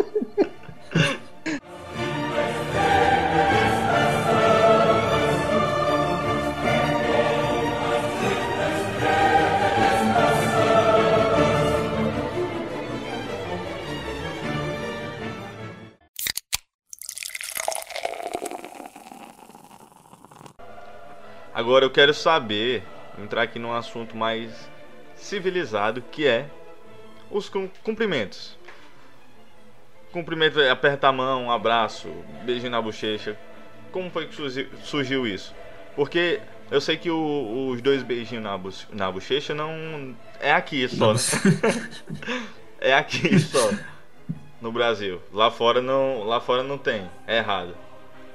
Agora eu quero saber, entrar aqui num assunto mais civilizado, que é os cum- cumprimentos. Cumprimento é apertar a mão, um abraço, beijo na bochecha. Como foi que surgiu, isso? Porque eu sei que o- os dois beijinhos na, na bochecha não. É aqui só, né? (laughs) É aqui só. No Brasil. Lá fora não, lá fora não tem. É errado.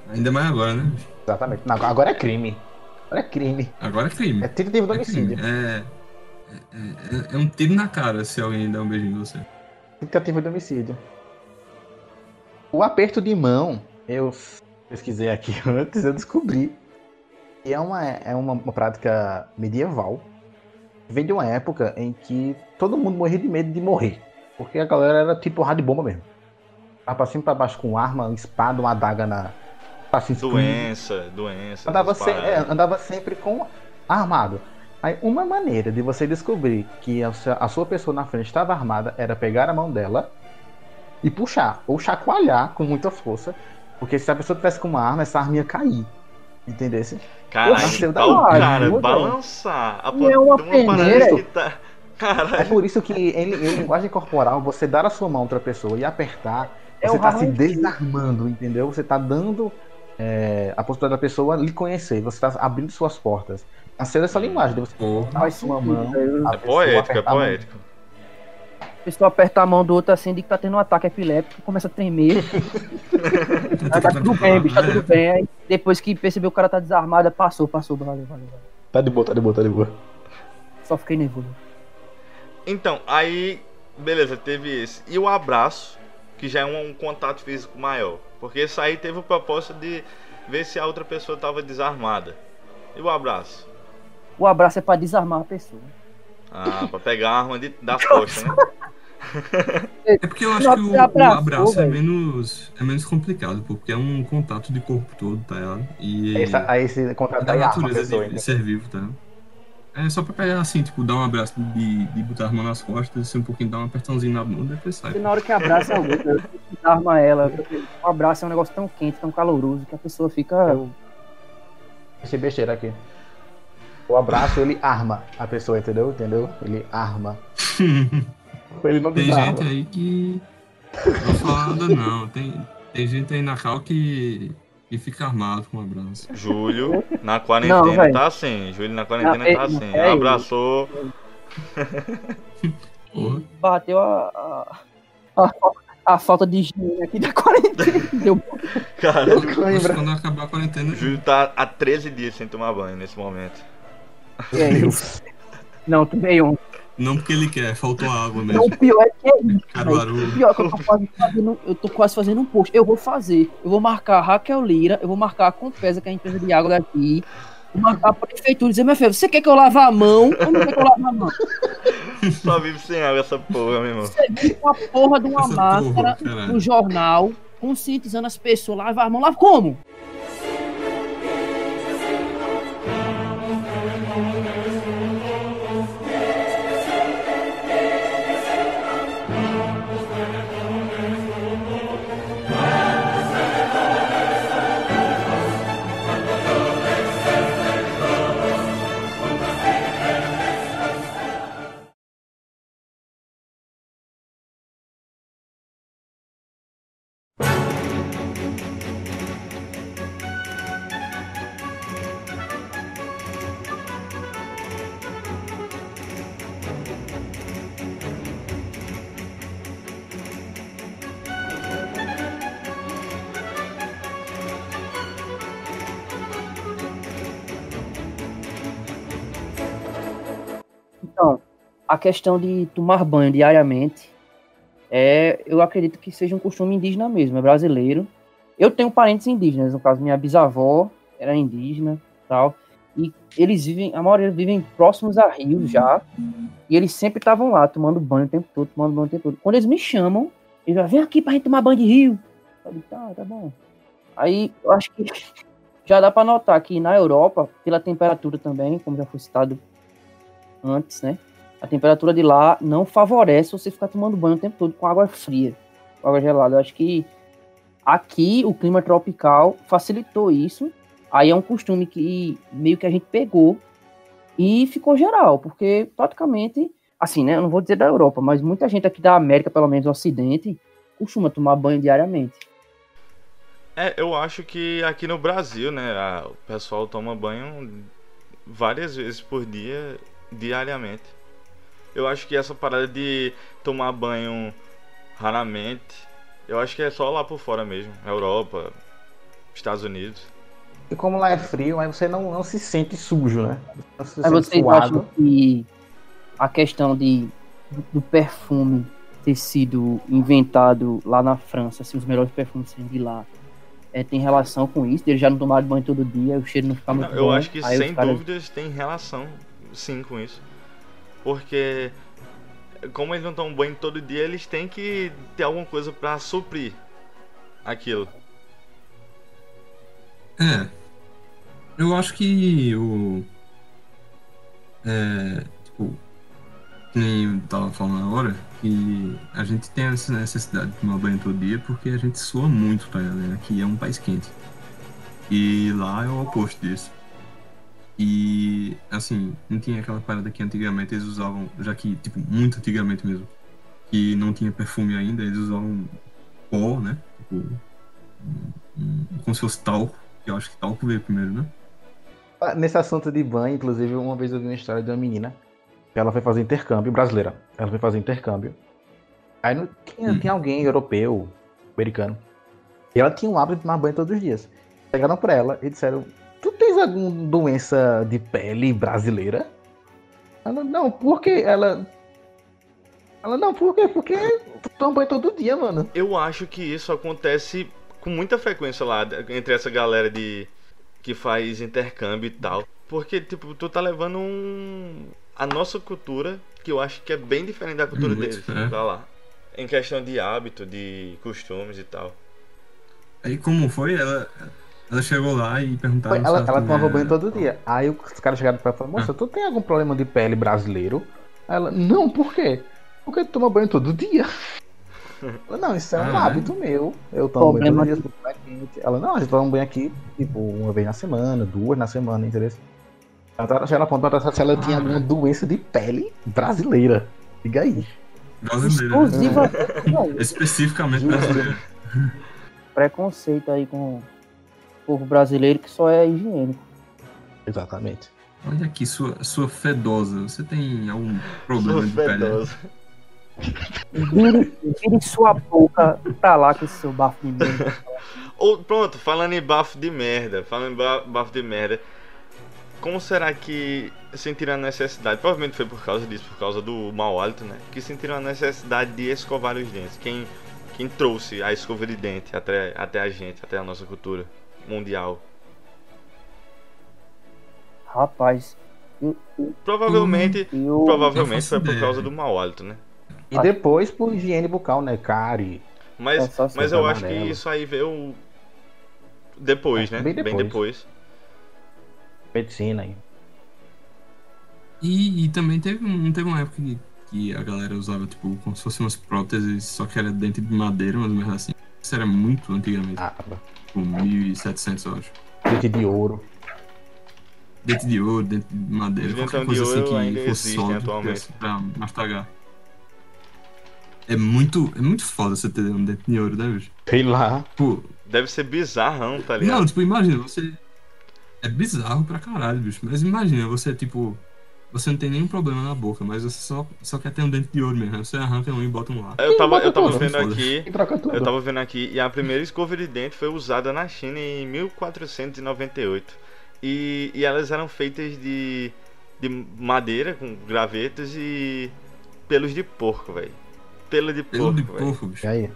Ainda mais agora, né? Exatamente. Agora é crime. Agora é crime. Agora é crime. É tentativa de É, homicídio. É, é, é- é um tiro na cara se alguém der um beijinho em você. Tentativa de homicídio. O aperto de mão, eu pesquisei aqui (laughs) antes, eu descobri que é uma, é uma, uma prática medieval. Vem de uma época em que todo mundo morria de medo de morrer. Porque a galera era tipo rádio bomba mesmo. Tava pra cima e pra baixo com arma, uma espada, uma adaga na. Assim, Doença, doença. Andava, se- é, andava sempre com armado. Aí, uma maneira de você descobrir que a sua, a sua pessoa na frente estava armada era pegar a mão dela e puxar, ou chacoalhar com muita força. Porque se a pessoa tivesse com uma arma, essa arma ia cair. Entendesse? Caralho, da tá cara balançar. A E é uma uma peneira. tá. É por isso que em, em linguagem corporal, você dar a sua mão a outra pessoa e apertar, É você está se desarmando, entendeu? Você está dando é, a possibilidade da pessoa lhe conhecer, você está abrindo suas portas. Nasceu essa linguagem, de você dar a sua mão. velho. a É poético, é a poético. Pessoa aperta a mão do outro assim, de que tá tendo um ataque epiléptico, começa a tremer. (laughs) Aí tá tudo bem, bicho, tá tudo bem. Aí depois que percebeu que o cara tá desarmado, passou, passou, valeu, valeu, valeu. Tá de boa, tá de boa, tá de boa. Só fiquei nervoso. Então, aí. Beleza, teve esse. E o abraço, que já é um, um contato físico maior. Porque esse aí teve o propósito de ver se a outra pessoa tava desarmada. E o abraço? O abraço é pra desarmar a pessoa. Ah, pra pegar a arma de, das (laughs) costas, né? É porque eu acho que o, você o abraçou, abraço é menos, é menos complicado, pô, porque é um contato de corpo todo, tá ligado? E Essa, aí esse é contrato da arma natureza pessoa, de, de então. ser vivo, tá ligado? É só pra pegar assim, tipo, dar um abraço de, de botar a mão nas costas, assim, um pouquinho, dar um apertãozinho na bunda depois sai. E na hora que abraça a outra, arma ela. O abraço é um negócio tão quente, tão caloroso, que a pessoa fica. Esse besteira aqui. O abraço, ele arma a pessoa, entendeu? Entendeu? Ele arma. (laughs) Ele não Tem desarma. gente aí que. Não vou falar nada não. Tem, tem gente aí na cal que, que fica armado com um abraço. Júlio, (laughs) na Não, quarentena velho. tá assim. Júlio na quarentena Não, é- tá assim. não, é Abraçou. (laughs) Bateu a. a, a, a falta de higiene aqui da quarentena. (laughs) Deu Cara, Mas quando acabar a quarentena. Júlio tá há 13 dias sem tomar banho nesse momento. é isso. Não, tomei um. Não porque ele quer, faltou água Não, mesmo. o pior é que é isso. Caruaru. pior é que eu tô quase fazendo, eu tô quase fazendo um post. Eu vou fazer. Eu vou marcar a Raquel Lira, eu vou marcar a Compesa, que é a empresa de água daqui. Vou marcar a prefeitura e dizer, meu filho, você quer que eu lave a mão ou não quer que eu lave a mão? (laughs) Só vive sem água essa porra, meu irmão. Você viu uma porra de uma Essa máscara porra, no jornal, conscientizando as pessoas, lava a mão, lava como? A questão de tomar banho diariamente, é, eu acredito que seja um costume indígena mesmo, é brasileiro. Eu tenho parentes indígenas, no caso, minha bisavó era indígena tal. E eles vivem, a maioria vivem próximos a rios já. E eles sempre estavam lá, tomando banho o tempo todo, tomando banho o tempo todo. Quando eles me chamam, eles falam, vem aqui pra gente tomar banho de rio. Eu digo, tá, tá bom. Aí eu acho que (laughs) já dá pra notar que na Europa, pela temperatura também, como já foi citado antes, né? A temperatura de lá não favorece você ficar tomando banho o tempo todo com água fria, com água gelada. Eu acho que aqui o clima tropical facilitou isso. Aí é um costume que meio que a gente pegou e ficou geral, porque praticamente, assim, né? Eu não vou dizer da Europa, mas muita gente aqui da América, pelo menos do Ocidente, costuma tomar banho diariamente. É, eu acho que aqui no Brasil, né, a- o pessoal toma banho várias vezes por dia, diariamente. Eu acho que essa parada de tomar banho raramente, eu acho que é só lá por fora mesmo, Europa, Estados Unidos. E como lá é frio, aí você não, não se sente sujo, né? Não se Mas sente vocês suado. acham que a questão de, do, perfume ter sido inventado lá na França, assim, os melhores perfumes serem de lá, é, tem relação com isso? Eles já não tomaram banho todo dia, o cheiro não fica muito Não, eu bom. acho que sem caras- dúvidas tem relação sim com isso. Porque como eles não tomam banho todo dia, eles têm que ter alguma coisa pra suprir aquilo. É. Eu acho que o. É. Tipo. que Nem eu tava falando agora, que a gente tem essa necessidade de tomar banho todo dia porque a gente sua muito, tá ligado? Aqui é um país quente. E lá é o oposto disso. E, assim, não tinha aquela parada que antigamente eles usavam, já que, tipo, muito antigamente mesmo, que não tinha perfume ainda, eles usavam pó, né? Tipo, um- um- como se fosse talco, que eu acho que talco veio primeiro, né? Ah, Nesse assunto de banho, inclusive, uma vez eu vi uma história de uma menina que ela foi fazer intercâmbio, brasileira. Ela foi fazer intercâmbio. Aí não tinha, Hum. tinha alguém europeu, americano. E ela tinha o hábito de tomar banho todos os dias. Chegaram pra ela e disseram: Tens alguma doença de pele brasileira? Ela, não, por quê? Ela. Ela, não, por quê? Porque tu toma banho todo dia, mano. Eu acho que isso acontece com muita frequência lá entre essa galera de que faz intercâmbio e tal. Porque, tipo, tu tá levando um. a nossa cultura, que eu acho que é bem diferente da cultura Muito, deles. é. Vai lá. Em questão de hábito, de costumes e tal. Aí como foi? Ela, ela chegou lá e perguntaram Foi, ela, ela tomava banho todo dia. Aí os caras chegaram pra ela e falaram, moça, tu tem algum problema de pele brasileiro? Aí ela, não, por quê? Porque tu toma banho todo dia. (laughs) Ela, não, isso é um Ah, é? hábito meu. Eu tomo banho todo dia, porque é quente. Ela, não, a gente toma banho aqui, tipo, uma vez na semana, duas na semana, entendeu? Ela tava chegando a ponto de perguntar se ela tinha Ah, alguma né? doença de pele brasileira. Diga aí. Brasileira. né? Exclusiva. (laughs) Especificamente brasileira. Preconceito aí com povo brasileiro que só é higiênico. Exatamente. Olha aqui, sua, sua fedosa. Você tem algum problema Sou de pele? fedoso. Vire, vire sua boca pra lá com esse seu bafo de merda. (laughs) Ou, pronto, falando em bafo de merda, falando em ba- bafo de merda, como será que sentiram a necessidade? Provavelmente foi por causa disso, por causa do mau hálito, né? Que sentiram a necessidade de escovar os dentes. Quem, quem trouxe a escova de dente até, até a gente, até a nossa cultura mundial? Rapaz, Provavelmente, eu. provavelmente foi por causa do mau hálito, né? E depois por higiene bucal, né? Cárie. Mas, É mas eu acho que amarelo. isso aí veio depois, É, né? bem Bem depois. depois. medicina aí. E, e também teve, um, teve uma época que, que a galera usava, tipo, como se fossem umas próteses, só que era dente de madeira, mas merda assim. Isso era muito antigamente, Ah, tipo, 1700, eu acho. dente de ouro. Dente de ouro, dente de madeira, qualquer coisa assim que fosse sólido pra mastigar. É muito, é muito foda você ter um dente de ouro, né, bicho? Sei lá. Tipo, Deve ser bizarrão, tá ligado? não, tipo, imagina, você. É bizarro pra caralho, bicho. Mas imagina, você, tipo. Você não tem nenhum problema na boca, mas você só, só quer ter um dente de ouro mesmo. Aí Você arranca um e bota um lá. Eu tava, eu tava vendo aqui. Eu tava vendo aqui, e a primeira escova de dente foi usada na China em 1498. E, e elas eram feitas de, de madeira, com gravetos e pelos de porco, velho. Pelo de Pelo de porco, porco, bicho. E aí?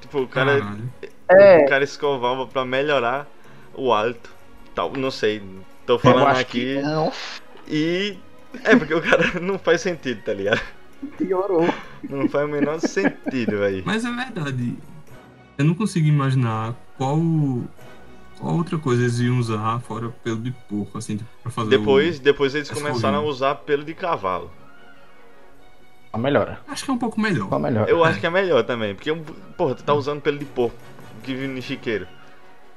Tipo, o cara, Caralho. É, o cara escovava pra melhorar o hálito. Tal, não sei, tô Eu falando acho aqui. que não. E. É porque o cara (laughs) não faz sentido, tá ligado? Piorou. Não faz o menor sentido, velho. Mas é verdade. Eu não consigo imaginar qual. Qual outra coisa eles iam usar fora pelo de porco, assim, tipo, pra fazer Depois, depois eles começaram a usar pelo de cavalo. Só melhora. o... Acho que é um pouco melhor. Só melhora. Eu acho que é melhor também, porque, porra, tu tá usando pelo de porco que vive no chiqueiro.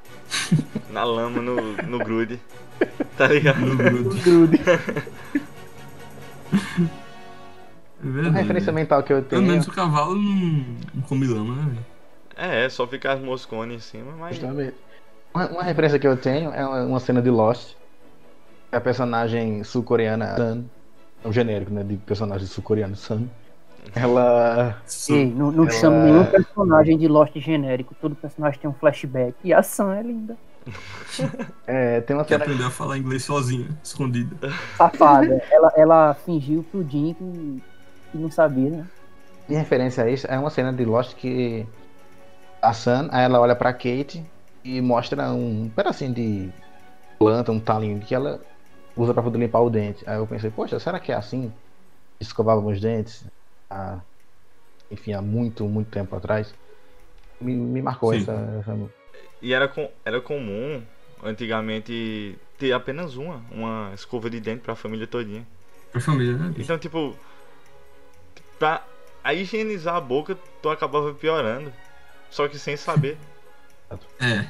(laughs) Na lama, no, no grude. (laughs) Tá ligado? Grude. É referência mental que eu Pelo tenho. menos o cavalo não, não come lama, né, velho? É, é só ficar as moscones em cima, mas. Justamente. Uma, uma referência que eu tenho é uma, uma cena de Lost. A personagem sul-coreana Sun, é um genérico, né? De personagem sul-coreano Sun. Ela. ei, não, não Ela- chama nenhum personagem de Lost genérico. Todo personagem tem um flashback. E a Sam é linda. É, tem uma Que cena. aprendeu a falar inglês sozinha, escondida. Safada. ela, ela fingiu pro Jim que, que não sabia, né? Em referência a isso, é uma cena de Lost que a Sun, aí ela olha pra Kate e mostra um pedacinho de planta, um talinho que ela usa pra poder limpar o dente. Aí eu pensei, poxa, será que é assim? que Escovávamos os dentes? há- enfim, há muito, muito tempo atrás. Me, me marcou Sim. essa, essa. E era, com, era comum, antigamente, ter apenas uma, uma escova de dente pra família todinha. Pra família, né? Então, tipo, pra a higienizar a boca, tu acabava piorando. Só que sem saber. (laughs) É.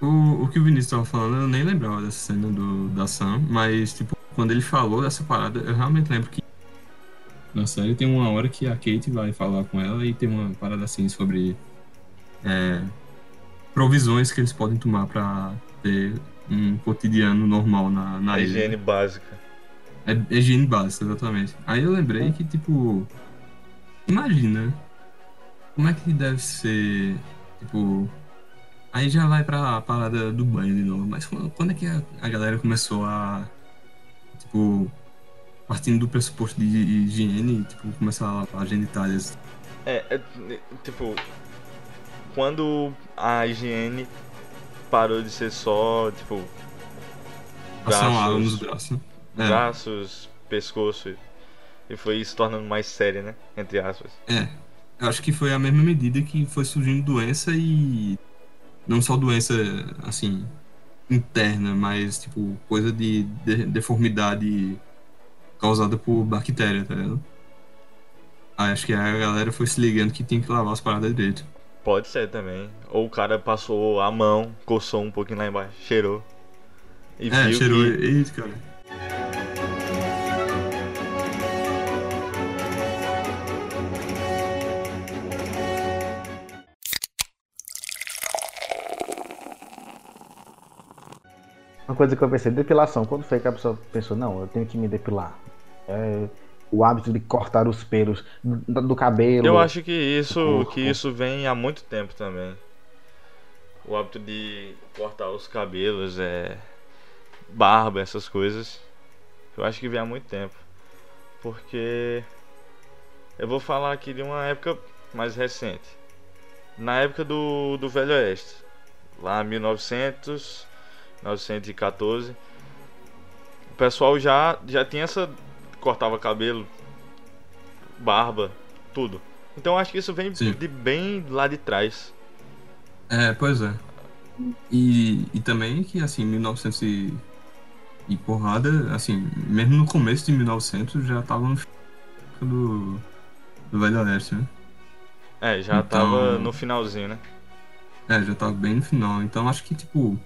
O, o que o Vinícius tava falando, eu nem lembrava dessa cena do, da Sam, mas, tipo, quando ele falou dessa parada, eu realmente lembro que na série tem uma hora que a Kate vai falar com ela e tem uma parada assim sobre é, provisões que eles podem tomar pra ter um cotidiano normal na, na ilha. higiene básica. É, é higiene básica, exatamente. Aí eu lembrei que, tipo. Imagina. Como é que deve ser. Tipo. Aí já vai pra parada do banho de novo. Mas quando quando é que a, a galera começou a. Tipo. Partindo do pressuposto de higiene, tipo, começar a lavar genitálias. É, é, tipo, quando a higiene parou de ser só, tipo, Passar uma água nos braços, braços. né? É. braços, pescoço. E foi se tornando mais séria, né? Entre aspas. É, eu acho que foi a mesma medida que foi surgindo doença e não só doença assim interna, mas tipo coisa de, de- deformidade causada por bactéria, tá ligado? Aí acho que a galera foi se ligando que tem que lavar as paradas direito. Pode ser também. Ou o cara passou a mão, coçou um pouquinho lá embaixo, cheirou. E É, viu cheirou. que... Eita, cara. Uma coisa que eu pensei, depilação. Quando foi que a pessoa pensou, não, eu tenho que me depilar? É, o hábito de cortar os pelos do, cabelo. Eu acho que isso, que isso vem há muito tempo também. O hábito de cortar os cabelos, é barba, essas coisas. Eu acho que vem há muito tempo. Porque eu vou falar aqui de uma época mais recente. Na época do, do Velho Oeste. Lá em 1900, 1914. O pessoal já, já tinha essa. Cortava cabelo, barba, tudo. Então acho que isso vem Sim. de bem lá de trás. É, pois é. E, e também que, assim, 1900 e, e porrada, assim, mesmo no começo de 1900 já tava no do, do Velho Oeste, né? É, já Então- tava no finalzinho, né? É, já tava bem no final. Então acho que, tipo.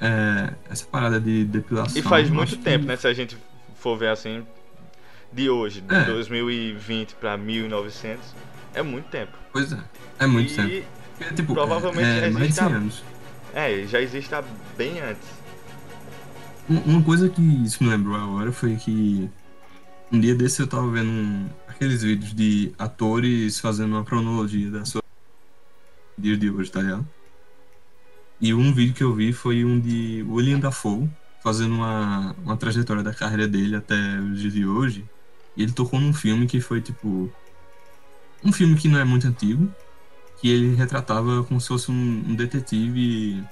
É, essa parada de depilação. E faz muito acho que- tempo, né? Se a gente for ver assim, de hoje, de É. 2020 pra 1900, é muito tempo. Pois é, é muito e, tempo. Porque, tipo, provavelmente é, é mais de existe 100 a- anos. É, já existe há bem antes. Um- Uma coisa que isso me lembrou agora foi que um dia desse eu tava vendo um- aqueles vídeos de atores fazendo uma cronologia da sua dia de hoje, tá ligado? E um vídeo que eu vi foi um de William Dafoe fazendo uma, uma trajetória da carreira dele até os dias de hoje. E ele tocou num filme que foi tipo. Um filme que não é muito antigo, que ele retratava como se fosse um, um detetive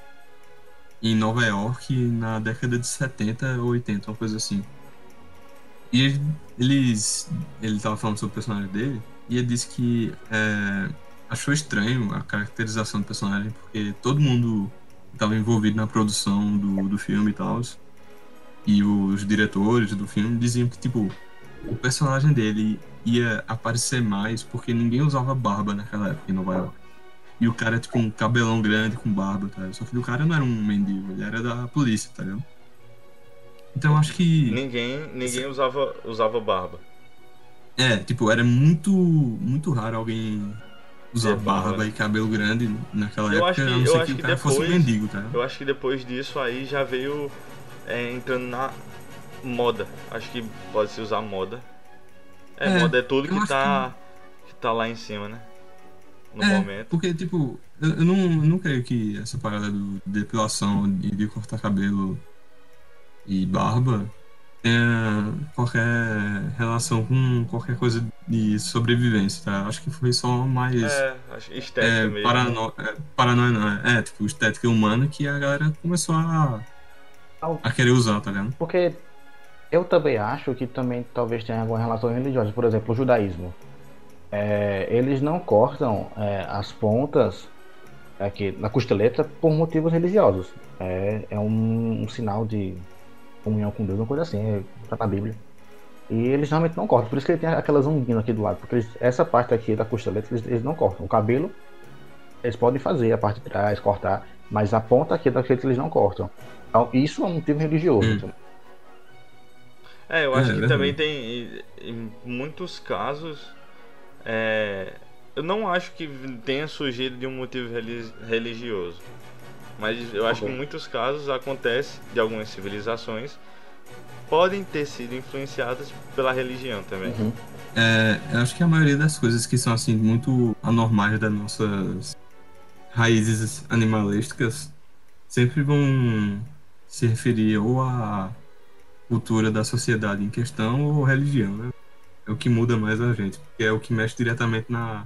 em Nova York na década de 70 ou 80, uma coisa assim. E ele, eles, ele tava falando sobre o personagem dele e ele disse que é, achou estranho a caracterização do personagem porque todo mundo estava envolvido na produção do, do filme e tal e os diretores do filme diziam que tipo o personagem dele ia aparecer mais porque ninguém usava barba naquela época em Nova York. E o cara, tipo, um cabelão grande com barba, tá? Só que o cara não era um mendigo, ele era da polícia, tá ligado? Então eu acho que. Ninguém, ninguém usava, usava barba. É, tipo, era muito, muito raro alguém usar Ter barba, né? e cabelo grande naquela Eu época, que- a não eu ser que o que cara fosse um depois- mendigo, tá? Eu acho que depois disso aí já veio é, entrando na moda. Acho que pode se usar moda. É, É, moda é tudo que tá, que tá lá em cima, né? No é, momento. porque, tipo, eu, eu não, eu não creio que essa parada do, de depilação e de cortar cabelo e barba tenha qualquer relação com qualquer coisa de sobrevivência, tá? Acho que foi só mais É, acho estética é, mesmo. parano... é, paranoia, não, é, é, tipo, estética humana que a galera começou a, a querer usar, tá ligado? Porque eu também acho que também talvez tenha alguma relação religiosa. Por exemplo, o judaísmo. É, eles não cortam é, as pontas aqui na costeleta por motivos religiosos. É, é um, um sinal de comunhão com Deus, uma coisa assim, é, tá na Bíblia. E eles realmente não cortam. Por isso que ele tem aquelas unguinhas aqui do lado. Porque eles- essa parte aqui da costeleta eles, eles não cortam. O cabelo eles podem fazer a parte de trás, cortar. Mas a ponta aqui da costeleta eles não cortam. Então, isso é um motivo religioso. Hum. É, eu É, acho é que verdade. também tem, em- muitos casos, é, eu não acho que tenha surgido de um motivo reli- religioso. Mas eu acho que em muitos casos acontece de algumas civilizações podem ter sido influenciadas pela religião também. Uhum. É, eu acho que a maioria das coisas que são assim muito anormais das nossas raízes animalísticas sempre vão se referir ou à cultura da sociedade em questão ou religião, né? É o que muda mais a gente, porque é o que mexe diretamente na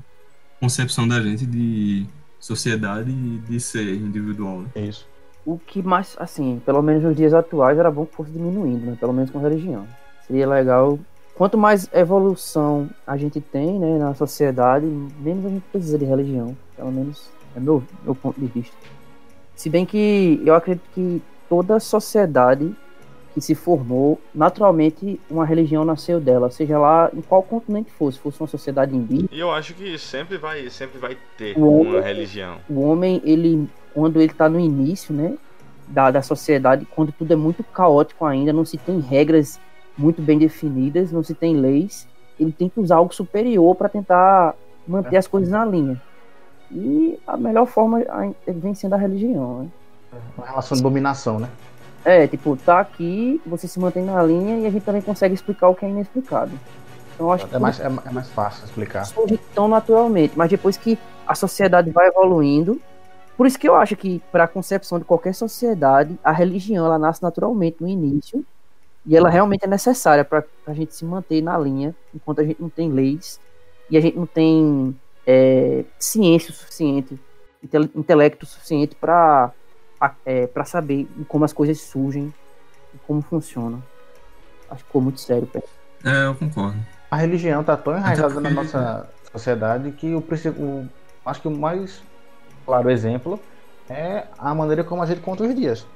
concepção da gente de sociedade e de ser individual, né? É isso. o que mais, assim, pelo menos nos dias atuais, era bom que fosse diminuindo, né? Pelo menos com religião. Seria legal. Quanto mais evolução a gente tem, né, na sociedade, menos a gente precisa de religião. Pelo menos é meu, meu ponto de vista. Se bem que eu acredito que toda sociedade que se formou, naturalmente uma religião nasceu dela, seja lá em qual continente fosse, fosse uma sociedade indígena. E eu acho que sempre vai, sempre vai ter O homem- uma religião. O homem, ele, quando ele está no início, né, da, da sociedade, quando tudo é muito caótico ainda, não se tem regras muito bem definidas, não se tem leis, ele tem que usar algo superior para tentar manter as coisas na linha. E a melhor forma vem sendo a religião, né? Uma relação de dominação, né? É, tipo, tá aqui, você se mantém na linha e a gente também consegue explicar o que é inexplicado. Então, eu acho que É mais, é, é mais fácil explicar. surge tão naturalmente, mas depois que a sociedade vai evoluindo, por isso que eu acho que para a concepção de qualquer sociedade, a religião ela nasce naturalmente no início e ela realmente é necessária para a gente se manter na linha, enquanto a gente não tem leis e a gente não tem é, ciência o suficiente, intele- intelecto suficiente para para saber como as coisas surgem e como funcionam. Acho que ficou muito sério. Pedro. É, eu concordo. A religião tá tão enraizada porque- na nossa sociedade que o, o- acho que o mais claro exemplo é a maneira como a gente conta os dias.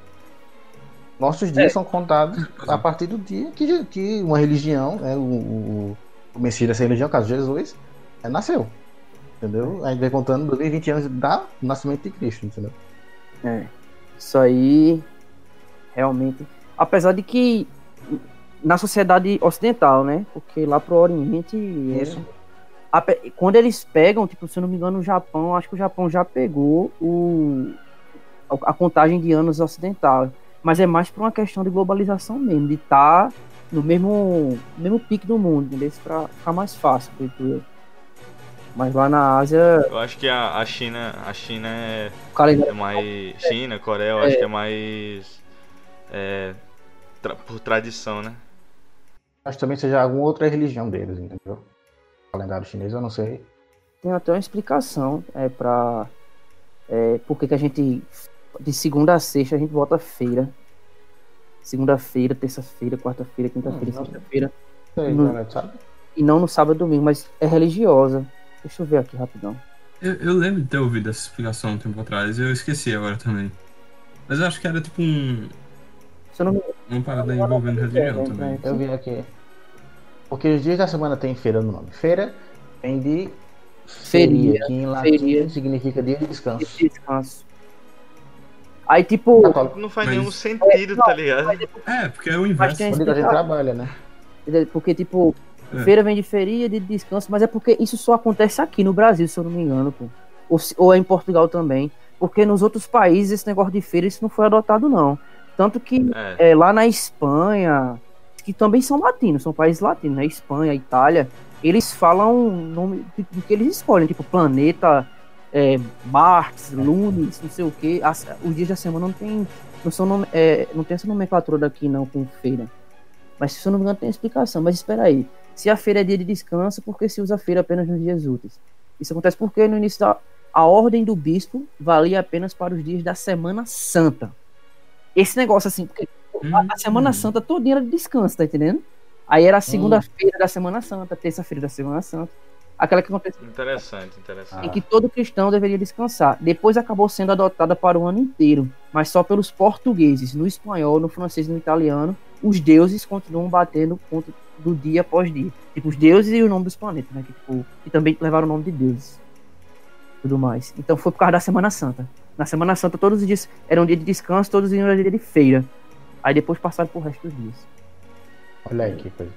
Nossos dias são contados a partir do dia que, que uma religião, né, o, o, o Messias dessa religião, no caso Jesus, é, nasceu. Entendeu? A gente vai contando 2020 anos da nascimento de Cristo, entendeu? É. Isso aí realmente. Apesar de que na sociedade ocidental, né? Porque lá pro Oriente. Isso. Quando eles pegam, tipo, se eu não me engano, o Japão, acho que o Japão já pegou o, a contagem de anos ocidental. Mas é mais por uma questão de globalização mesmo, de estar no mesmo, mesmo pique do mundo, entendeu? Pra ficar mais fácil, acredito eu. Mas lá na Ásia, Eu acho que a, a China, a China é, o calendário é mais China, Coreia, eu acho que é mais é, tra- por tradição, né? Acho que também seja alguma outra religião deles, entendeu? O calendário chinês, eu não sei. tem até uma explicação é, para é, por que que a gente de segunda a sexta a gente bota feira. Segunda-feira, terça-feira, quarta-feira, quinta-feira, Hum, sexta-feira. Sei, Não. cara, sabe? E não no sábado e domingo, mas é religiosa. Deixa eu ver aqui rapidão. Eu, eu lembro de ter ouvido essa explicação um tempo atrás, eu esqueci agora também. Mas eu acho que era tipo um, eu não me uma parada envolvendo religião É, também. Eu vi aqui. Porque os dias da semana tem feira no nome. Feira vem de Feria, feria, que em latim feria. significa dia de descanso. de descanso. Aí, tipo. Não faz Mas- nenhum sentido, tá ligado? É, porque é o mas inverso. tem Onde a gente trabalha, né? Porque, tipo, É. feira vem de feria, de descanso, mas é porque isso só acontece aqui no Brasil, se eu não me engano, pô. Ou, ou é em Portugal também. Porque nos outros países esse negócio de feira isso não foi adotado, não. Tanto que É. é, lá na Espanha, que também são latinos, são países latinos, né? Espanha, Itália, eles falam o nome do que eles escolhem, tipo planeta, é, Marte, Lunes, não sei o que. Os dias da semana não tem, não são nome- é, não tem essa nomenclatura daqui não com feira. Mas se eu não me engano tem explicação. Mas espera aí, se a feira é dia de descanso, por que se usa feira apenas nos dias úteis? Isso acontece porque no início da a ordem do bispo valia apenas para os dias da Semana Santa. Esse negócio assim, porque a, a Semana Hum. Santa todinha era de descanso, tá entendendo? Aí era a segunda-feira da Semana Santa, terça-feira da Semana Santa. Aquela que aconteceu Interessante, interessante. em que todo cristão deveria descansar. Depois acabou sendo adotada para o ano inteiro, mas só pelos portugueses. No espanhol, no francês e no italiano, os deuses continuam batendo ponto do dia após dia. Tipo, os deuses e o nome dos planetas, né? Que, tipo, que também levaram o nome de deuses. Tudo mais. Então foi por causa da Semana Santa. Na Semana Santa, todos os dias eram dia de descanso, todos os dias dia de feira. Aí depois passaram pro resto dos dias. Olha aí que coisa.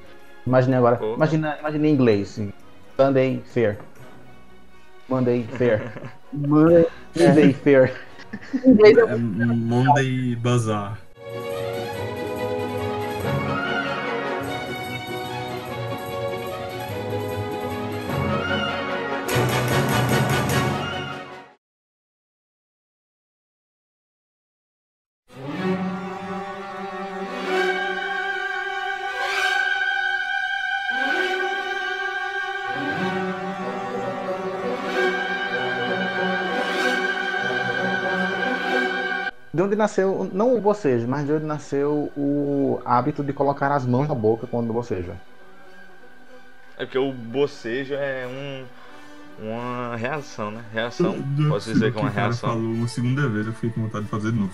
Imagina agora. Pô. Imagina, imagina em inglês. assim. Sunday Fair. Monday Fair. (laughs) Tuesday Fair. É Monday Bazaar. Onde nasceu, não o bocejo, mas de onde nasceu o hábito de colocar as mãos na boca quando boceja. É porque o bocejo é um, uma reação, né? Reação, Não é posso dizer que é uma reação. falou uma segunda vez, eu fiquei com vontade de fazer de novo.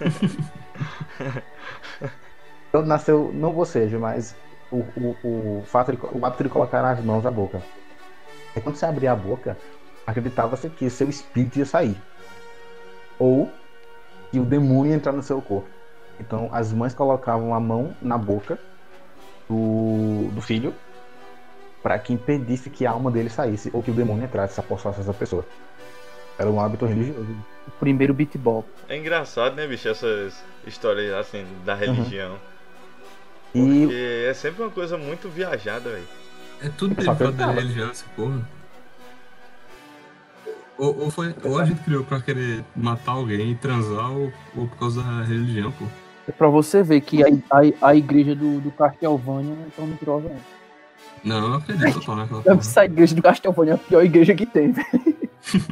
(laughs) Onde nasceu, não o bocejo, mas o, o, o, fato de, o hábito de colocar as mãos na boca. É quando você abria a boca, acreditava-se que seu espírito ia sair. Ou que o demônio ia entrar no seu corpo. Então as mães colocavam a mão na boca do, do filho para que impedisse que a alma dele saísse ou que o demônio entrasse, se apossasse dessa pessoa. Era um hábito religioso. O primeiro beatball. É engraçado, né, bicho, essas histórias assim da religião. E Porque é sempre uma coisa muito viajada, velho. É tudo derivado da religião, essa porra. Ou, ou, foi, ou a gente criou pra querer matar alguém e transar, ou, ou por causa da religião, pô. É pra você ver que a, a, a igreja do, do Castelvânia não é tão mentirosa, não. Não, eu acredito total naquela porra. Essa igreja do Castelvânia é a pior igreja que tem, velho. (laughs)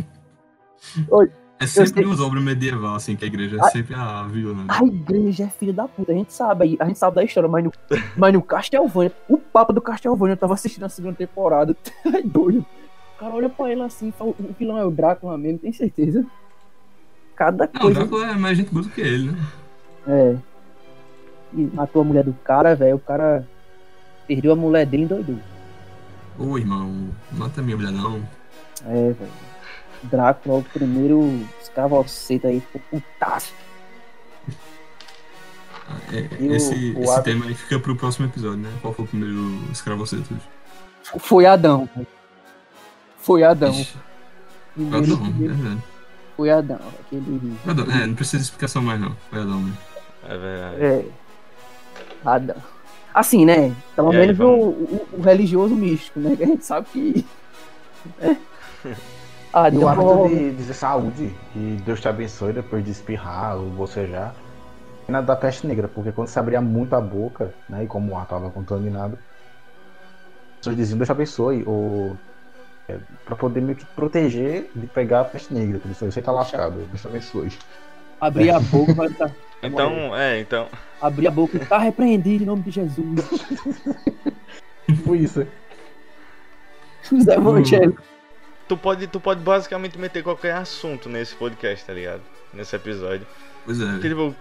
É sempre umas obras medievais, assim, que a igreja é Ah. sempre a vilã. né? A igreja é filha da puta, a gente sabe, a gente sabe da história, mas no, mas no Castelvânia, o Papa do Castelvânia eu tava assistindo a segunda temporada, é (laughs) doido. O cara olha pra ele assim, fala, o vilão é o Drácula mesmo, tem certeza? Cada Não, o coisa. Drácula é mais gente boa do que ele, né? É. E matou a mulher do cara, velho, o cara perdeu a mulher dele e doidou. Ô, irmão, mata minha mulher não. É, velho. Drácula, o primeiro escravoceta aí, ficou putaço. É, E o- esse o esse tema aí fica pro próximo episódio, né? Qual foi o primeiro escravoceta? Foi Adão. Foi Adão. Primeiro, Adão, primeiro é foi Adão. Aquele. Adão, é, não precisa de explicação mais não. Foi Adão, né? É verdade. É. Adão. Assim, né? Pelo E aí, menos o, vamos? o- o religioso místico, né? Que (laughs) a gente sabe que. É. E Adão. o hábito de dizer saúde, que Deus te abençoe depois de espirrar ou bocejar, nada da peste negra, porque quando se abria muito a boca, né, e como o ar estava contaminado, as pessoas diziam Deus te abençoe, ou é, para poder meio que proteger de pegar a peste negra, você tá lascado, Deus te abençoe. Abrir a boca, vai tá, (laughs) Então, é, então. abrir a boca e tá repreendido em nome de Jesus. (laughs) Tipo isso. Os evangélicos. Tu pode, tu pode basicamente meter qualquer assunto nesse podcast, tá ligado? Nesse episódio. Pois é. Porque, tipo,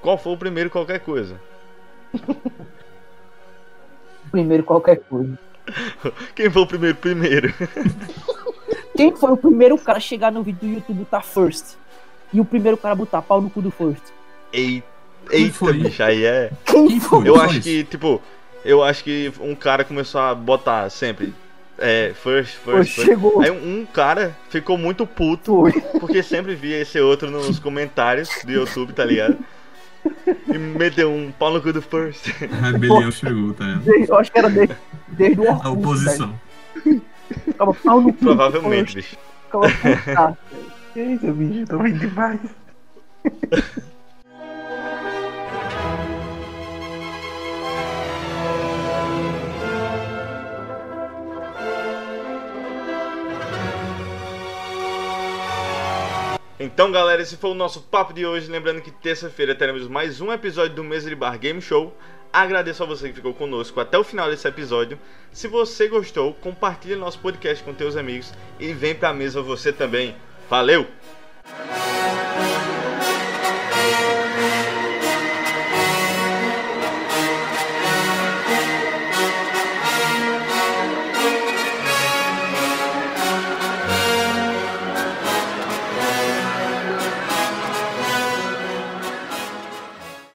qual foi o primeiro qualquer coisa? (laughs) Primeiro qualquer coisa. (laughs) Quem foi o primeiro primeiro? (laughs) Quem foi o primeiro cara a chegar no vídeo do YouTube botar first? E o primeiro cara a botar pau no cu do first? Ei- Eita, foi? bicho, aí é. Quem foi? Eu acho isso. que, tipo, eu acho que um cara começou a botar sempre. É, first, first, first. chegou. Aí um cara ficou muito puto Foi. porque sempre via esse outro nos comentários do YouTube, tá ligado? E meteu um pau no cu do first. (laughs) A rebelião chegou, tá? Desde- Eu acho que era desde, desde o A Orkut, oposição. velho. Ficava pau no cu Provavelmente, bicho. Putaço. Que isso, bicho, tô vendo demais. (laughs) Então, galera, esse foi o nosso papo de hoje. Lembrando que terça-feira teremos mais um episódio do Mesa de Bar Game Show. Agradeço a você que ficou conosco até o final desse episódio. Se você gostou, compartilhe nosso podcast com teus amigos e vem pra mesa você também. Valeu!